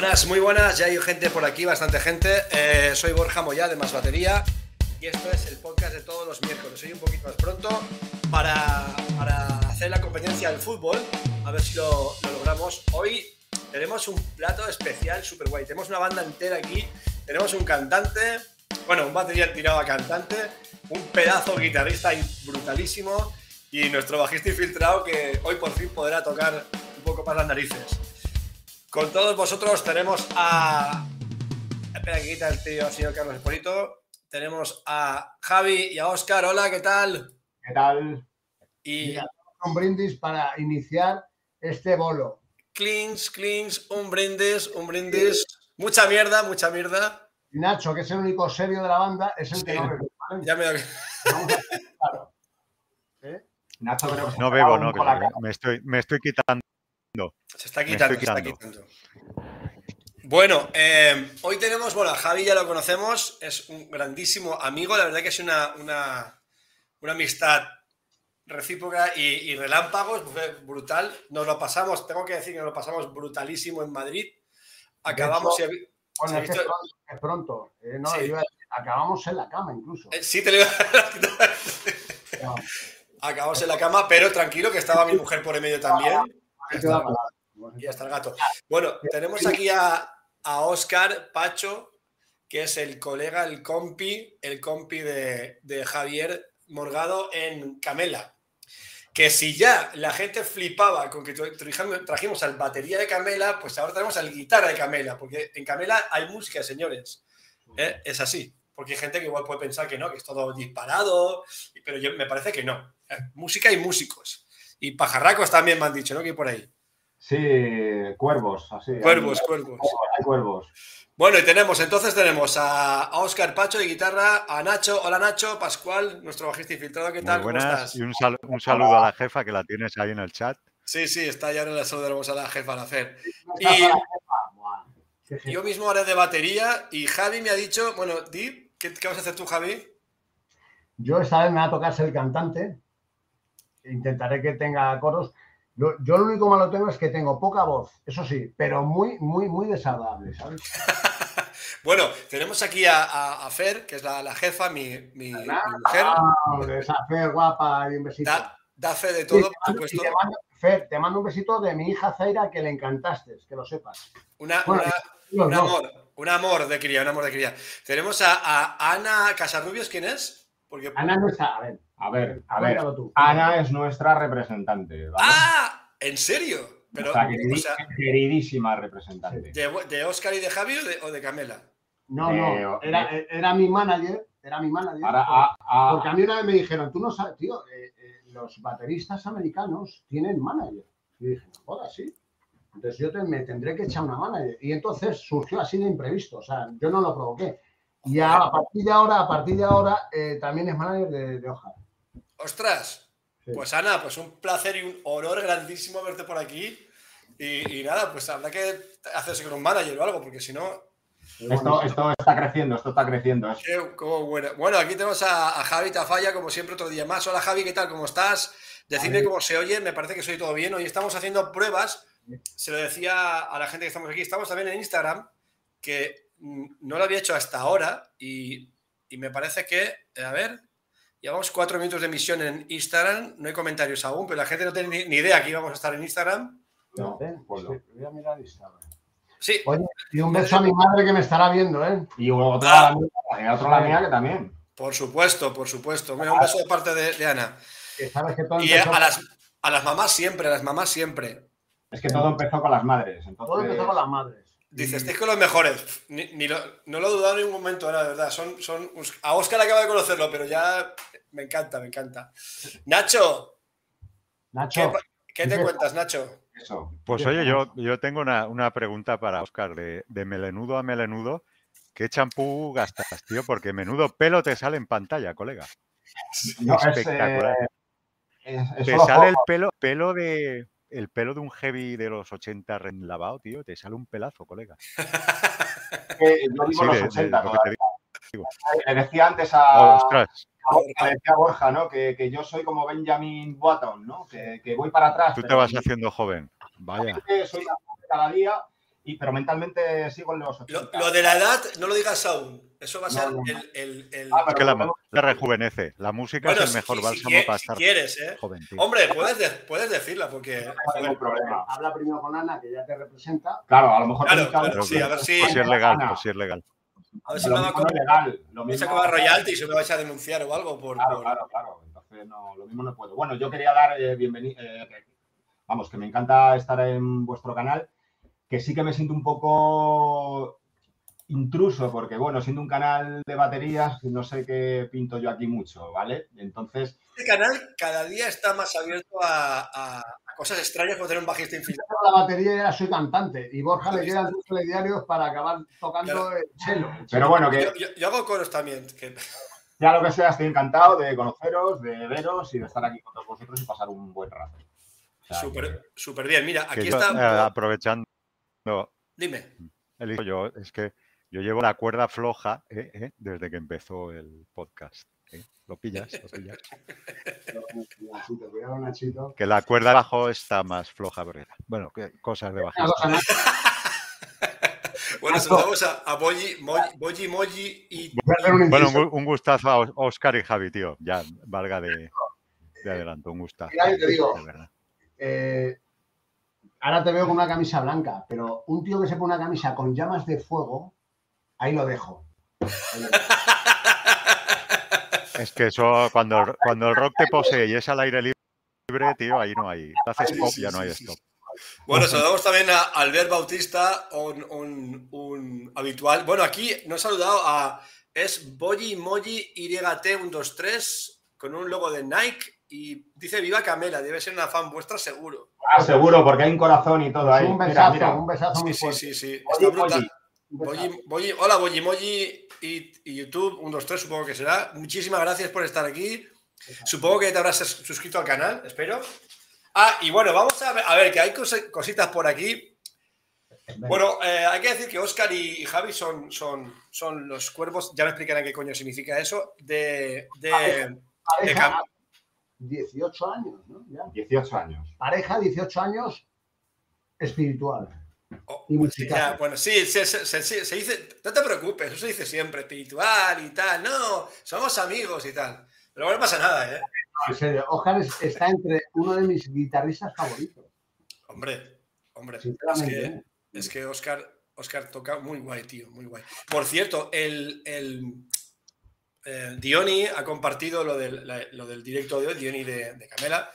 Buenas, muy buenas. Ya hay gente por aquí, bastante gente. Eh, soy Borja Moya de Más Batería y esto es el podcast de todos los miércoles. Hoy un poquito más pronto para, para hacer la competencia del fútbol. A ver si lo, lo logramos. Hoy tenemos un plato especial, super guay. Tenemos una banda entera aquí. Tenemos un cantante, bueno, un batería tirado a cantante, un pedazo guitarrista brutalísimo y nuestro bajista infiltrado que hoy por fin podrá tocar un poco más las narices. Con todos vosotros tenemos a. Espera que quita el tío, señor Carlos Espolito. Tenemos a Javi y a Oscar. Hola, ¿qué tal? ¿Qué tal? Y un brindis para iniciar este bolo. Clings, clings, un brindis, un brindis. Mucha mierda, mucha mierda. Y Nacho, que es el único serio de la banda, es el Sí. que no bebe, ¿vale? Ya me Vamos a hacer claro. ¿Eh? Nacho, creo que se No bebo, no, que colacao. me estoy, me estoy quitando. Se está quitando, se está quitando. Bueno, eh, hoy tenemos, bueno, a Javi ya lo conocemos, es un grandísimo amigo, la verdad que es una, una, una amistad recíproca y, y relámpagos, brutal. Nos lo pasamos, tengo que decir que nos lo pasamos brutalísimo en Madrid. Acabamos, hecho, y- Bueno, ¿Se ha es, que visto? es pronto. es pronto. Eh, no, Sí. iba a decir, acabamos en la cama incluso. eh, sí te lo iba a- No, Acabamos en la cama, pero tranquilo que estaba mi mujer por en medio también. Ahí te da palabra. Y hasta el gato. Bueno, tenemos aquí a, a Oscar Pacho, que es el colega, el compi, el compi de, de Javier Morgado en Camela. Que si ya la gente flipaba con que tra- trajimos, al batería de Camela, pues ahora tenemos al guitarra de Camela, porque en Camela hay música, señores. ¿Eh? Es así. Porque hay gente que igual puede pensar que no, que es todo disparado, pero yo, me parece que no. ¿eh? Música y músicos. Y pajarracos también me han dicho, ¿no? Que hay por ahí. Sí, cuervos, así. Cuervos, hay, cuervos. hay cuervos. Bueno, y tenemos, entonces tenemos a Oscar Pacho de guitarra, a Nacho, hola Nacho, Pascual, nuestro bajista infiltrado, ¿qué Muy tal? ¿Cómo buenas. estás? Y un, sal- un saludo a la jefa que la tienes ahí en el chat. Sí, sí, está ya en la saludamos a la jefa, a la Fer. No Y-. Yo mismo haré de batería y Javi me ha dicho, bueno, Di, ¿qué, qué vas a hacer tú, Javi? Yo esta vez me va a tocar ser el cantante. Intentaré que tenga coros. Yo lo único malo tengo es que tengo poca voz, eso sí, pero muy, muy, muy desagradable, ¿sabes? Bueno, tenemos aquí a, a- a Fer, que es la, la jefa, mi, mi- mi mujer, Ah, esa Fer guapa y un besito. da, da fe de todo, por supuesto. te mando- Fer, te mando un besito de mi hija Zaira que le encantaste, que lo sepas. Una, Bueno, una- Los un dos. amor, un amor de cría, un amor de cría. Tenemos a, a Ana Casarrubios, ¿quién es? Porque... Ana no está, a ver, A ver, a ver. tú. Ana es nuestra representante, ¿vale? ¡Ah! ¿En serio? Pero, o sea, o queridi- sea, queridísima representante. ¿de, de Oscar y de Javi o de, o de Camela? No, Eh, no, o- era, era mi manager, era mi manager. Ahora, a- a- Porque a mí una vez me dijeron, tú no sabes, tío, eh, eh, los bateristas americanos tienen manager. Y dije, no jodas, sí. Entonces yo te- me tendré que echar una manager. Y entonces surgió así de imprevisto, o sea, yo no lo provoqué. Y a, a partir de ahora, a partir de ahora, eh, también es manager de, de. ¡Ostras! Sí. Pues Ana, pues un placer y un honor grandísimo verte por aquí. Y, y nada, pues habrá que hacerse con un manager o algo, porque si no, esto, esto está creciendo, esto está creciendo. Es- qué- cómo bueno. Bueno, aquí tenemos a, a Javi Tafalla, como siempre, otro día más. Hola Javi, ¿qué tal? ¿Cómo estás? Decidme cómo se oye, me parece que soy todo bien. Hoy estamos haciendo pruebas, se lo decía a la gente que estamos aquí, estamos también en Instagram, que mm, no lo había hecho hasta ahora y, y me parece que, a ver, llevamos cuatro minutos de emisión en Instagram, no hay comentarios aún, pero la gente no tiene ni, idea que íbamos a estar en Instagram. No, ¿eh? pues no. Sí, voy a mirar Instagram. Sí, Oye, y un beso a mi madre que me estará viendo, ¿eh? Y otra, Ah. la mía, y otra la mía que también. por supuesto, por supuesto. Mira, un beso de parte de, de Ana. Que sabes que todo Y empezó, a las, a las mamás siempre, a las mamás siempre. Es que todo empezó con las madres. Entonces, todo empezó con las madres. Dice, estáis con los mejores. Ni, ni lo- no lo he dudado en ningún momento, ahora, de verdad. Son, son, a Oscar acaba de conocerlo, pero ya me encanta, me encanta. Nacho, Nacho, ¿qué, qué te cuentas, Nacho? Eso. Pues oye, yo, yo tengo una, una pregunta para Oscar. De, de melenudo a melenudo, ¿qué champú gastas, tío? Porque menudo pelo te sale en pantalla, colega. No, es, eh, Espectacular. es- es Te sale el pelo, pelo de. El pelo de un heavy de los 80 recién lavado, tío, te sale un pelazo, colega. que yo vivo Sí, los de- de 80 lo que te digo. Le decía antes a, a Borja, a ¿no? Que, que yo soy como Benjamin Button, ¿no? Que, que voy para atrás. tú te pero vas haciendo joven. Vaya. soy la cada día y, pero mentalmente sigo en los Lo, 80. lo de la edad, no lo digas aún. Eso va a No, ser no. el. el- el- Ah, Es que la, la rejuvenece. La música Bueno, es el mejor si- si bálsamo quie- para si estar quieres, ¿eh? joven. Hombre, puedes, de- puedes decirla porque. No hay ningún problema. Habla primero con Ana, que ya te representa. Claro, a lo mejor Claro, claro, sí, a ver si. Pues si es legal, pues si es legal. A ver si me va a mismo no es co- legal. Lo mismo, a royalty y se me vais a denunciar o algo por. Claro, por- claro, claro. Entonces, no, lo mismo no puedo. Bueno, yo quería dar bienvenido. vamos, que me encanta estar en vuestro canal. Que sí que me siento un poco intruso, porque, bueno, siendo un canal de baterías, no sé qué pinto yo aquí mucho, ¿vale? Entonces, Este canal cada día está más abierto a cosas extrañas como tener un bajista infiltrado. La batería ya soy cantante y Borja le quedan dos telediarios para acabar tocando Claro. el cello. pero bueno, que Yo, yo- yo hago coros también. que- sea lo que sea, estoy encantado de conoceros, de veros y de estar aquí con todos vosotros y pasar un buen rato. O sea, Súper súper bien. Mira, aquí yo, está. eh, aprovechando Dime. el hijo, yo es que yo llevo la cuerda floja eh, eh, desde que empezó el podcast. ¿Eh? ¿Lo pillas? ¿Lo pillas? Nachito, cuidado, Nachito. Que la cuerda abajo está más floja. pero- Bueno, que cosas de Nacho, Bueno, saludamos a, a Boyi, Moji, Boyi, Moji y. Bueno, un, gustazo a Os- Oscar y Javi, tío. Ya, valga de, de adelanto, un gustazo. Mira, yo te digo. de verdad. Eh, ahora te veo con una camisa blanca, pero un tío que se pone una camisa con llamas de fuego, ahí lo dejo. Ahí lo dejo. Es que eso, cuando, cuando el rock te posee y es al aire libre, tío, ahí no hay. Te haces Sí, pop, sí, ya no sí, hay sí, stop. Bueno, saludamos también a Albert Bautista, un, un- un habitual. Bueno, aquí nos ha saludado a. Es Boyi Moji YT123 con un logo de Nike y dice Viva Camela. Debe ser una fan vuestra, seguro. Ah, seguro, porque hay un corazón y todo ahí. un Mira, besazo, mira. un besazo muy Sí, sí, fuerte. sí, sí. Está oye, besazo. Boyi- Boyi- hola, Boyi Moji y, y YouTube 123, supongo que será. Muchísimas gracias por estar aquí. Supongo que te habrás sus- suscrito al canal, espero. Ah, y bueno, vamos a ver, a ver que hay cositas por aquí. Bueno, eh, hay que decir que Oscar y, y Javi son, son, son los cuervos, ya me explicarán qué coño significa eso, de, de, de Pareja, Cam- 18 años, ¿no? Ya. 18 años. Pareja, 18 años, espiritual. Oh, ya, bueno, sí, se, se- se- se- se dice, no te preocupes, eso se dice siempre, espiritual y tal, no, somos amigos y tal. Pero bueno, no pasa nada, ¿eh? En serio, Oscar es- está entre uno de mis guitarristas favoritos. Hombre, hombre, es que, ¿eh? es que Oscar, Oscar toca muy guay, tío, muy guay. Por cierto, el, el eh, Diony ha compartido lo del, la- lo del directo de hoy, Diony de, de Camela,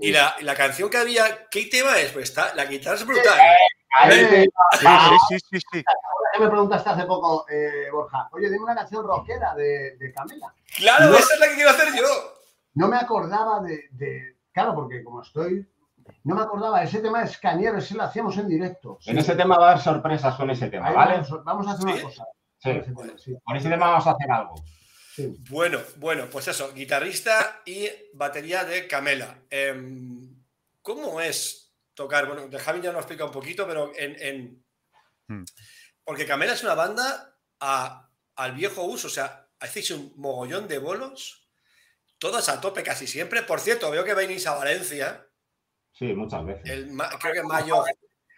y la, la canción que había, ¿qué tema es? Pues está, la guitarra es brutal. Eh, Sí, sí, sí, sí, sí. ahora que me preguntaste hace poco, eh, Borja, oye, dime una canción rockera de, de Camela. Claro, No. esa es la que quiero hacer yo. No me acordaba de, de- Claro, porque como estoy. No me acordaba, ese tema es cañero, ese lo hacíamos en directo. En ese tema va a haber sorpresas con ese tema, Ahí ¿vale? vamos, vamos a hacer ¿Sí? una cosa. Sí. con ese tema, sí, Con ese tema vamos a hacer algo. sí. Bueno, bueno, pues eso, guitarrista y batería de Camela. Em, ¿Cómo es tocar? Bueno, de Javi ya nos explica un poquito, pero en, en- Hmm. Porque Camela es una banda a- al viejo uso, o sea, hacéis un mogollón de bolos, todos a tope casi siempre. Por cierto, veo que venís a Valencia, Sí, muchas veces. el, creo que en mayo,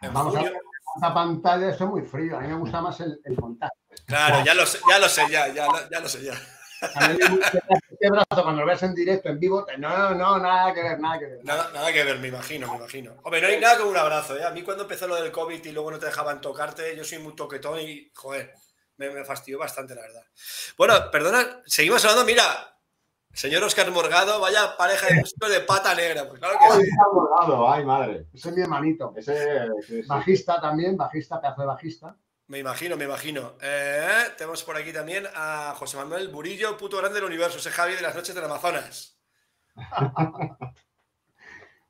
en Vamos a junio. ver, esta pantalla esto es muy frío. A mí me gusta más el, el contacto. Claro, ya lo sé, ya lo sé, ya, ya, lo- ya lo sé, ya. A mí me gusta este brazo cuando lo ves en directo, en vivo, no, no, nada que ver, nada que ver. Nada, nada que ver, me imagino, me imagino. Hombre, no hay nada como un abrazo, ¿eh? A mí cuando empezó lo del COVID y luego no te dejaban tocarte, yo soy muy toquetón y, joder, me, me fastidió bastante, la verdad. Bueno, perdona, seguimos hablando, mira, señor Oscar Morgado, vaya pareja de músicos de pata negra, pues claro que sí. bordado, ay, madre. Ese es mi hermanito. Ese, sí, sí. Bajista también, bajista, pedazo de bajista. Me imagino, me imagino. Eh, tenemos por aquí también a José Manuel Burillo, puto grande del universo, ese Javi de las noches del Amazonas.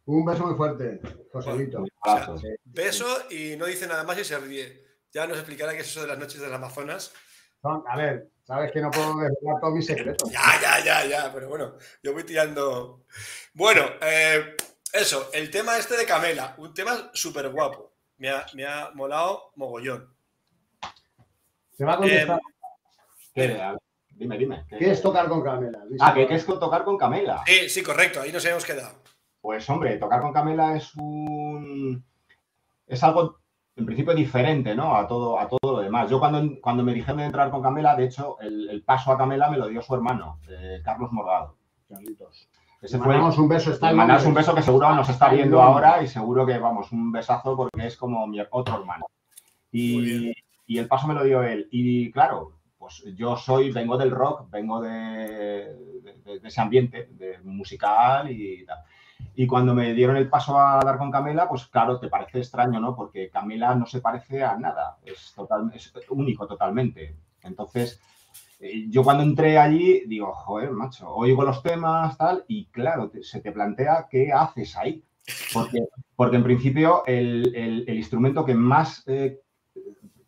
Un beso muy fuerte, Joselito. Sí. Beso y no dice nada más y se ríe. Ya nos explicará qué es eso de las noches del Amazonas. Son- a ver, sabes que no puedo desvelar todos mis secretos. Ya, ya, ya, ya, pero bueno, yo voy tirando. Bueno, eh, eso, el tema este de Camela, un tema súper guapo. Me ha, me ha molado mogollón. Te va a contestar. ¿Qué? A ver, Dime, dime. ¿qué- ¿Qué es tocar con Camela? Ah, que, que es tocar con Camela. Sí, sí, correcto, ahí nos hemos quedado. Pues hombre, tocar con Camela es un. Es algo en principio diferente, ¿no? A todo, a todo lo demás. Yo cuando, cuando me dijeron de entrar con Camela, de hecho, el, el paso a Camela me lo dio su hermano, eh, Carlos Morgado. Carlitos. Ese fue mandamos un beso, está mandamos un beso que seguro nos está en viendo ahora y seguro que, vamos, un besazo porque es como mi otro hermano. Y. y el paso me lo dio él. Y claro, pues yo soy, vengo del rock, vengo de, ese ambiente musical y tal. Y cuando me dieron el paso a dar con Camela, pues claro, te parece extraño, ¿no? Porque Camela no se parece a nada, es, total, es único totalmente. Entonces, eh, yo cuando entré allí, digo, joder, macho, oigo los temas, tal, y claro, te- se te plantea qué haces ahí. Porque, porque en principio el, el- el instrumento que más, eh,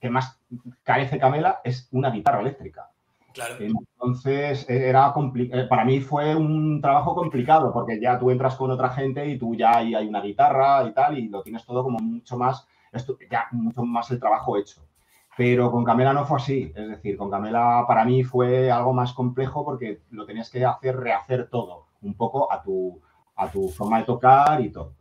que más carece Camela es una guitarra eléctrica. Claro. Entonces, eh, era eh, para mí fue un trabajo complicado porque ya tú entras con otra gente y tú ya ahí hay una guitarra y tal y lo tienes todo como mucho más, ya mucho más el trabajo hecho. Pero con Camela no fue así, es decir, con Camela para mí fue algo más complejo porque lo tenías que hacer, rehacer todo, un poco a tu, a tu forma de tocar y todo.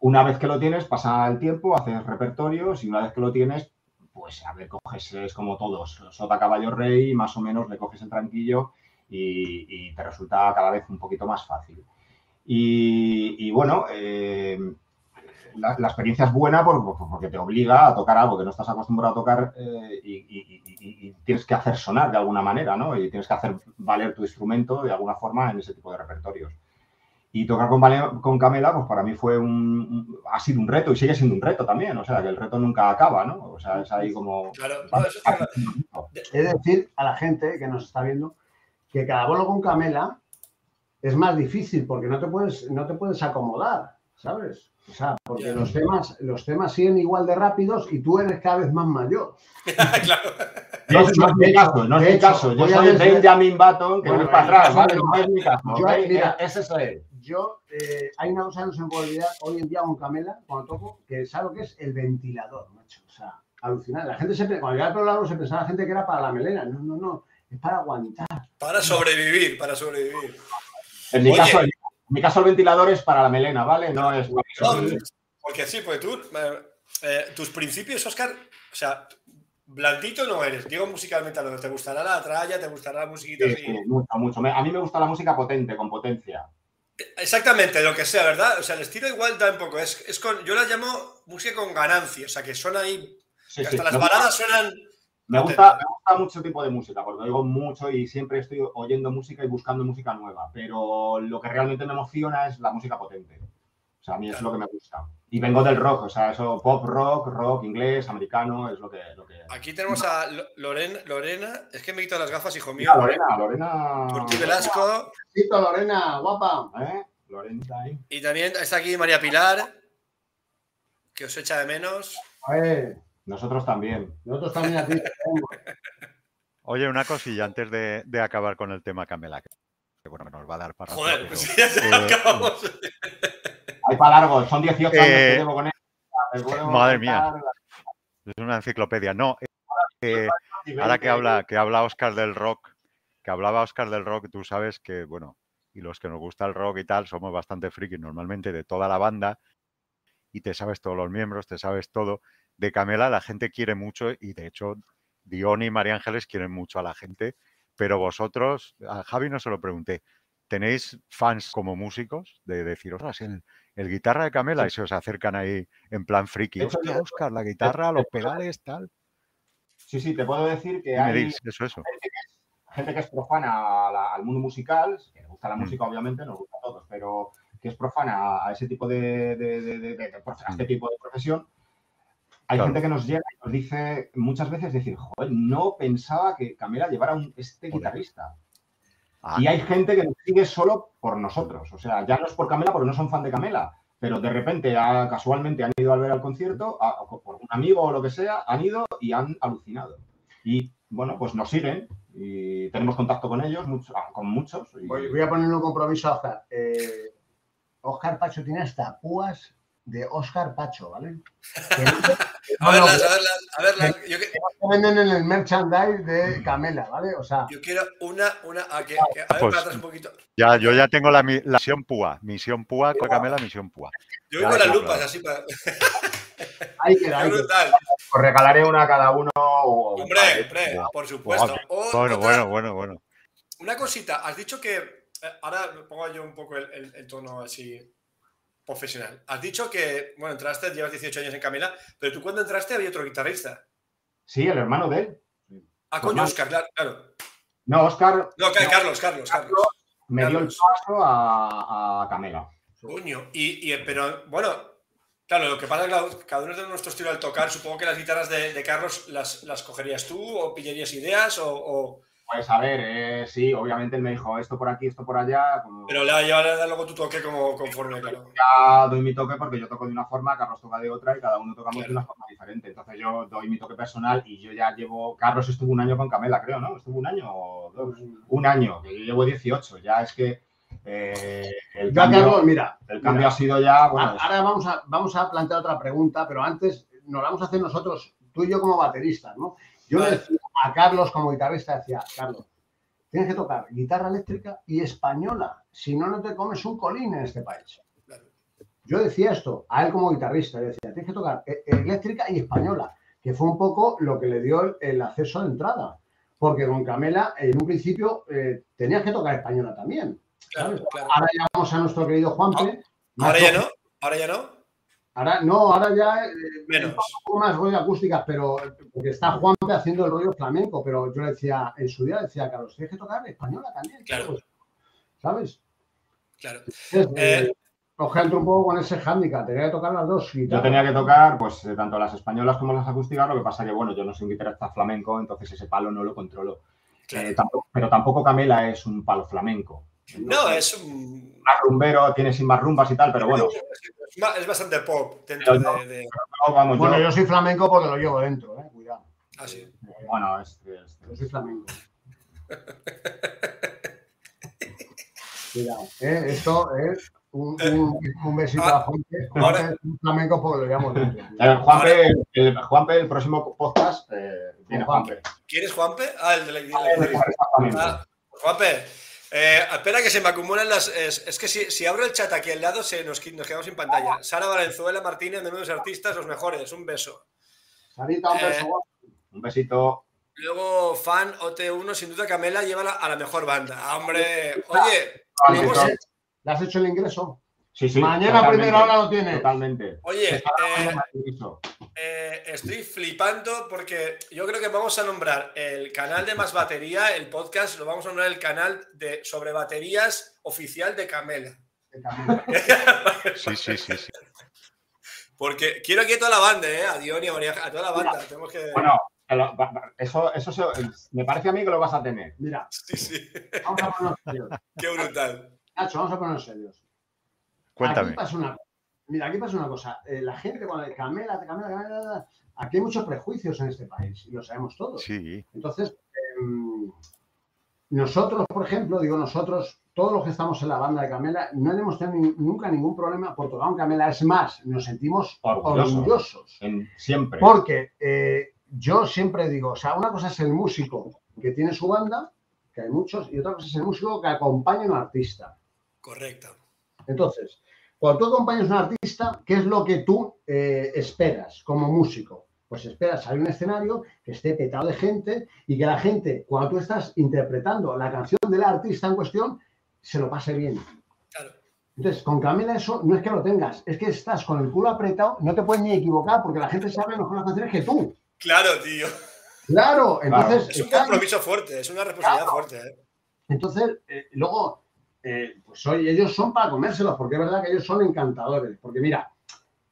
Una, vez que lo tienes, pasa el tiempo, haces repertorios y una vez que lo tienes, pues a ver, coges, es como todos, sota caballo rey, más o menos le coges el tranquillo y, te resulta cada vez un poquito más fácil. Y, bueno, eh, la, experiencia es buena por- por- porque te obliga a tocar algo que no estás acostumbrado a tocar eh, y tienes que hacer sonar de alguna manera, ¿no? Y tienes que hacer valer tu instrumento de alguna forma en ese tipo de repertorios. Y tocar con, Camela, pues para mí fue un, un- ha sido un reto y sigue siendo un reto también. O sea, que el reto nunca acaba, ¿no? O sea, es ahí como... Claro. No, eso está claro. Es decir, a la gente que nos está viendo que cada bolo con Camela es más difícil porque no te puedes, no te puedes acomodar, ¿sabes? O sea, porque los temas, los temas siguen igual de rápidos y tú eres cada vez más mayor. claro. No, es- no es mi caso, no es mi caso. Yo soy Benjamin Button, que Bueno, voy para atrás, vale. No es mi caso. Mira, ese es él. Yo, eh, hay una cosa que no se me puede olvidar hoy en día con Camela, cuando toco, que sabe lo que es el ventilador, macho. O sea, alucinante. La gente siempre, cuando llega el pelo largo, se pensaba la gente que era para la melena. No, no, no. Es para aguantar. Para sobrevivir, para sobrevivir. En mi, Oye. caso, en mi caso el ventilador es para la melena, ¿vale? No es para No, sobrevivir. porque sí, porque tú, eh, eh, tus principios, Oscar, o sea, blandito no eres. Digo musicalmente a lo que te gustará la tralla, te gustará la musiquita Sí, sí, mucho, mucho. A mí me gusta la música potente, con potencia. Exactamente, lo que sea, ¿verdad? O sea, el estilo igual da un poco. Es, es con, yo la llamo música con ganancia, o sea, que suena ahí. Sí, que sí. hasta las Me gusta- baladas suenan. Me gusta, me gusta mucho tipo de música, porque oigo mucho y siempre estoy oyendo música y buscando música nueva, pero lo que realmente me emociona es la música potente. O sea, a mí es lo que me gusta. Y vengo del rock, o sea, eso pop rock, rock inglés, americano, es lo que... Lo que... Aquí tenemos a Lo- Lorena, Lorena. Es que me quito las gafas, hijo mío. Mira, Lorena, Lorena... Turti Velasco. Lorena, guapa. ¿Eh? Lorena ahí. Y también está aquí María Pilar, que os echa de menos. A ver, Nosotros también. nosotros también aquí. Oye, una cosilla antes de, de acabar con el tema Camela, que que, bueno, que nos va a dar para rato, Joder, pero, pues ya se eh, acabamos. Hay para largo, son 18 años Eh, que llevo con él. Madre mía. es una enciclopedia. No, eh, las ahora que 20. habla, que habla Oscar del rock, que hablaba Oscar del rock, tú sabes que, bueno, y los que nos gusta el rock y tal, somos bastante frikis normalmente de toda la banda y te sabes todos los miembros, te sabes todo. De Camela la gente quiere mucho y de hecho Dion y María Ángeles quieren mucho a la gente, pero vosotros, a Javi no se lo pregunté, ¿tenéis fans como músicos de decir, ostras, el, el guitarra de Camela y se os acercan ahí en plan friki? Hostia, Oscar, la guitarra, los pedales, tal. Sí, sí, te puedo decir que ¿Qué me hay dices? Eso, eso. gente que es, gente que es profana a la- al mundo musical, que le gusta la Mm. música, obviamente, nos gusta a todos, pero que es profana a, ese tipo de, de- de- de- de- a este Mm. tipo de profesión. Hay Claro. gente que nos llega y nos dice muchas veces decir, joder, no pensaba que Camila llevara un, este guitarrista. Ah, Y hay gente que nos sigue solo por nosotros. O sea, ya no es por Camela porque no son fan de Camela, pero de repente, casualmente han ido a ver al concierto, a- o por un amigo o lo que sea, han ido y han alucinado. Y bueno, pues nos siguen y tenemos contacto con ellos, mucho- ah, con muchos. y- Voy, voy a poner un compromiso a Oscar. Eh, Oscar Pacho tiene hasta púas de Oscar Pacho, ¿vale? A verlas, a verlas, a verlas. Yo, que- venden en el merchandise de Camela, ¿vale? O sea, yo quiero una, una. A, que, que- a ver, Pues- para atrás un poquito. Ya, yo ya tengo la, mi- la misión púa. Misión púa, con Camela, misión púa. Yo oigo Claro, las lupas claro. así para. Ahí queda. Ahí queda. Os regalaré una a cada uno. o- Hombre, hombre, por supuesto. O- Bueno, otra- bueno, bueno, bueno. Una cosita, has dicho que. eh, Ahora pongo yo un poco el, el- el tono así profesional. Has dicho que, bueno, entraste, llevas 18 años en Camila, pero tú cuando entraste había otro guitarrista. Sí, el hermano de él. Ah, coño. Oscar, claro. claro. No, Oscar No, Ca- Carlos, Carlos, Carlos. me dio el Carlos. paso a, a Camela. Coño, y, y- pero bueno, claro, lo que pasa es que cada- cada uno de nuestro estilo al tocar, supongo que las guitarras de, de Carlos las, las cogerías tú o pillarías ideas o... o- Pues a ver, eh, sí, obviamente él me dijo esto por aquí, esto por allá. Como pero le llevarás luego tu toque como conforme, claro. ya doy mi toque porque yo toco de una forma, Carlos toca de otra y cada uno tocamos Claro. de una forma diferente. Entonces yo doy mi toque personal y yo ya llevo. Carlos estuvo un año con Camela, creo, ¿no? Estuvo un año o dos. Un año, que yo llevo 18. Ya es que eh, el Yo cambio, Carlos, mira, el cambio mira, ha sido ya. Bueno, ahora vamos a, vamos a plantear otra pregunta, pero antes nos la vamos a hacer nosotros, tú y yo como bateristas, ¿no? Yo Vale. decía a Carlos como guitarrista, decía, Carlos, tienes que tocar guitarra eléctrica y española, si no, no te comes un colín en este país. Yo decía esto a él como guitarrista, yo decía, tienes que tocar eh, eléctrica y española, que fue un poco lo que le dio el, acceso de entrada. Porque con Camela, en un principio, eh, tenías que tocar española también. Claro, ¿sabes? claro. Ahora ya vamos a nuestro querido Juanpe. Ahora ya no, ahora ya no, Ahora, no, ahora ya eh, menos. un poco más rollo acústica, pero porque está Juanpe haciendo el rollo flamenco, pero yo le decía, en su día decía, Carlos, tienes que tocar española también. Claro. ¿Sabes? Claro. Entonces, Eh. eh, un poco con ese hándicap, tenía que tocar las dos yo tenía que tocar pues eh, tanto las españolas como las acústicas, lo que pasa que, bueno, yo no soy un guitarrista flamenco, entonces ese palo no lo controlo. claro. Eh, tampoco- pero tampoco Camela es un palo flamenco. No, es un. Más rumbero, tiene sin más rumbas y tal, pero bueno, Es, bastante pop dentro no. de. de- no, vamos, Bueno, yo- yo soy flamenco porque lo llevo dentro, eh, cuidado. Ah, sí. bueno, es, es- Yo soy flamenco. Cuidado, eh, esto es un, un- un besito a Juanpe. Ahora- un flamenco porque lo llevamos dentro. Eh, Juanpe, el, Juanpe, el próximo podcast eh, viene Juanpe. Juanpe. ¿Quién es Juanpe? Ah, el de la, de la. Ah, Juanpe, eh, espera que se me acumulan las. Es, es que si, si abro el chat aquí al lado, se nos, nos quedamos sin pantalla. Sara Valenzuela Martínez, menudos artistas, los mejores, un beso. Sarita, un Eh, beso. guapo. Un besito. Luego, fan OT1, sin duda Camela lleva la- a la mejor banda. Ah, hombre, oye, Ah, vamos a-. ¿Le has hecho el ingreso? Sí, sí. Mañana totalmente, primera hora lo tiene. Totalmente. oye, eh. Eh, estoy flipando porque yo creo que vamos a nombrar el canal de Más Batería, el podcast, lo vamos a nombrar el canal de sobre baterías oficial de Camela. De. Sí, sí, sí, sí. Porque quiero aquí a toda la banda, ¿eh? A Dion y a María, a toda la banda. Tenemos que. Bueno, eso, eso se- me parece a mí que lo vas a tener. Mira, Sí, sí. vamos a ponernos serios. Qué brutal. Nacho, vamos a ponernos serios. Cuéntame. Aquí pasa una, mira, aquí pasa una cosa. Eh, la gente cuando dice Camela, Camela, Camela, aquí hay muchos prejuicios en este país y lo sabemos todos. Sí, Entonces, em, nosotros, por ejemplo, digo nosotros, todos los que estamos en la banda de Camela, no hemos tenido ni- nunca ningún problema por tocar un Camela. Es más, nos sentimos Orgullosos. orgullosos. En- siempre. Porque eh, yo siempre digo, o sea, una cosa es el músico que tiene su banda, que hay muchos, y otra cosa es el músico que acompaña a un artista. Correcto. Entonces, cuando tú acompañas a un artista, ¿qué es lo que tú eh, esperas como músico? Pues esperas salir a un escenario que esté petado de gente y que la gente, cuando tú estás interpretando la canción del artista en cuestión, se lo pase bien. Claro. Entonces, con Camila eso no es que lo tengas, es que estás con el culo apretado, no te puedes ni equivocar porque la gente sabe mejor las canciones que tú. Claro, tío. Claro, entonces, Es un compromiso fuerte, es una responsabilidad fuerte. ¿eh? entonces eh, luego, eh, pues hoy ellos son para comérselos, porque es verdad que ellos son encantadores. Porque mira,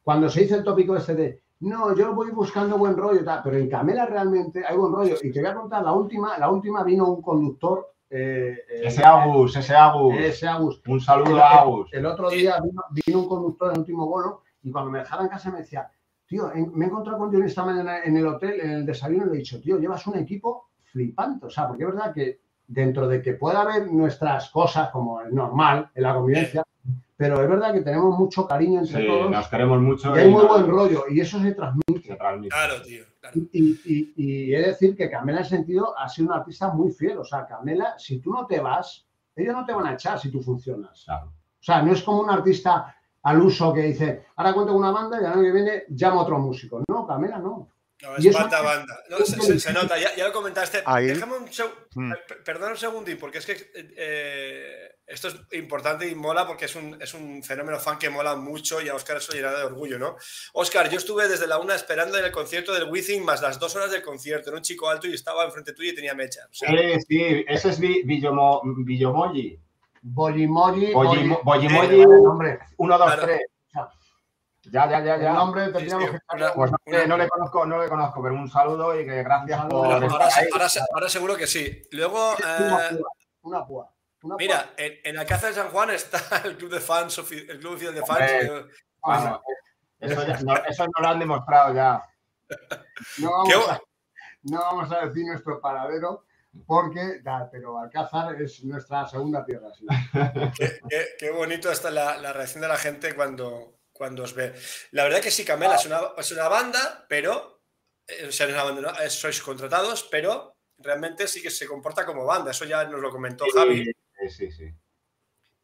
cuando se dice el tópico este de, no, yo voy buscando buen rollo, tal, pero en Camela realmente hay buen rollo. Y te voy a contar, la última, la última vino un conductor. eh, eh, Ese Agus, ese Agus. ese Agus. Un saludo El- a Agus. El otro día vino, vino un conductor en el último bolo y cuando me dejaba en casa me decía, tío, en- me he encontrado con Johnny esta mañana en el hotel, en el desayuno, y le he dicho, tío, llevas un equipo flipante. O sea, porque es verdad que dentro de que pueda haber nuestras cosas, como es normal en la convivencia, pero es verdad que tenemos mucho cariño entre Sí, todos nos queremos mucho. y hay muy buen rollo y eso se transmite. se transmite. Claro, tío. Claro. Y, y- y he de decir que Camela en ese sentido ha sido una artista muy fiel. O sea, Camela, si tú no te vas, ellos no te van a echar si tú funcionas. Claro. O sea, no es como un artista al uso que dice, ahora cuento con una banda y al año que viene llamo a otro músico. No, Camela no. No, es pata banda. No, se, se, nota, ya, ya lo comentaste. Ahí. Déjame un mm. Perdón un segundín, porque es que eh, esto es importante y mola porque es un, es un, fenómeno fan que mola mucho y a Oscar eso llena de orgullo, ¿no? Oscar, yo estuve desde la una esperando en el concierto del Within más las dos horas del concierto. Era un chico alto y estaba enfrente tuyo y tenía mecha. O sea, eh, sí, eso es Villomoji. Villomoji. Bolimoji. Bolimoji. 1, 2, 3. Ya, ya, ya, ya. El nombre que pues no, le conozco, no le conozco, pero un saludo y que gracias por. Ahora, ahora, seguro que sí. Luego. Eh, una púa. Mira, en, en, la Casa de San Juan está el club de fans, el club oficial de fans. Hombre, bueno, eso, no, lo han demostrado ya. No vamos, a, decir nuestro paradero porque, da, pero Alcázar es nuestra segunda tierra. Qué, bonito está la, reacción de la gente cuando, cuando os ve. La verdad que sí, Camela es una, es una banda, pero. eh, o sea, no es una banda, no, eh, sois contratados, pero realmente sí que se comporta como banda. Eso ya nos lo comentó Javi. Sí, sí, sí.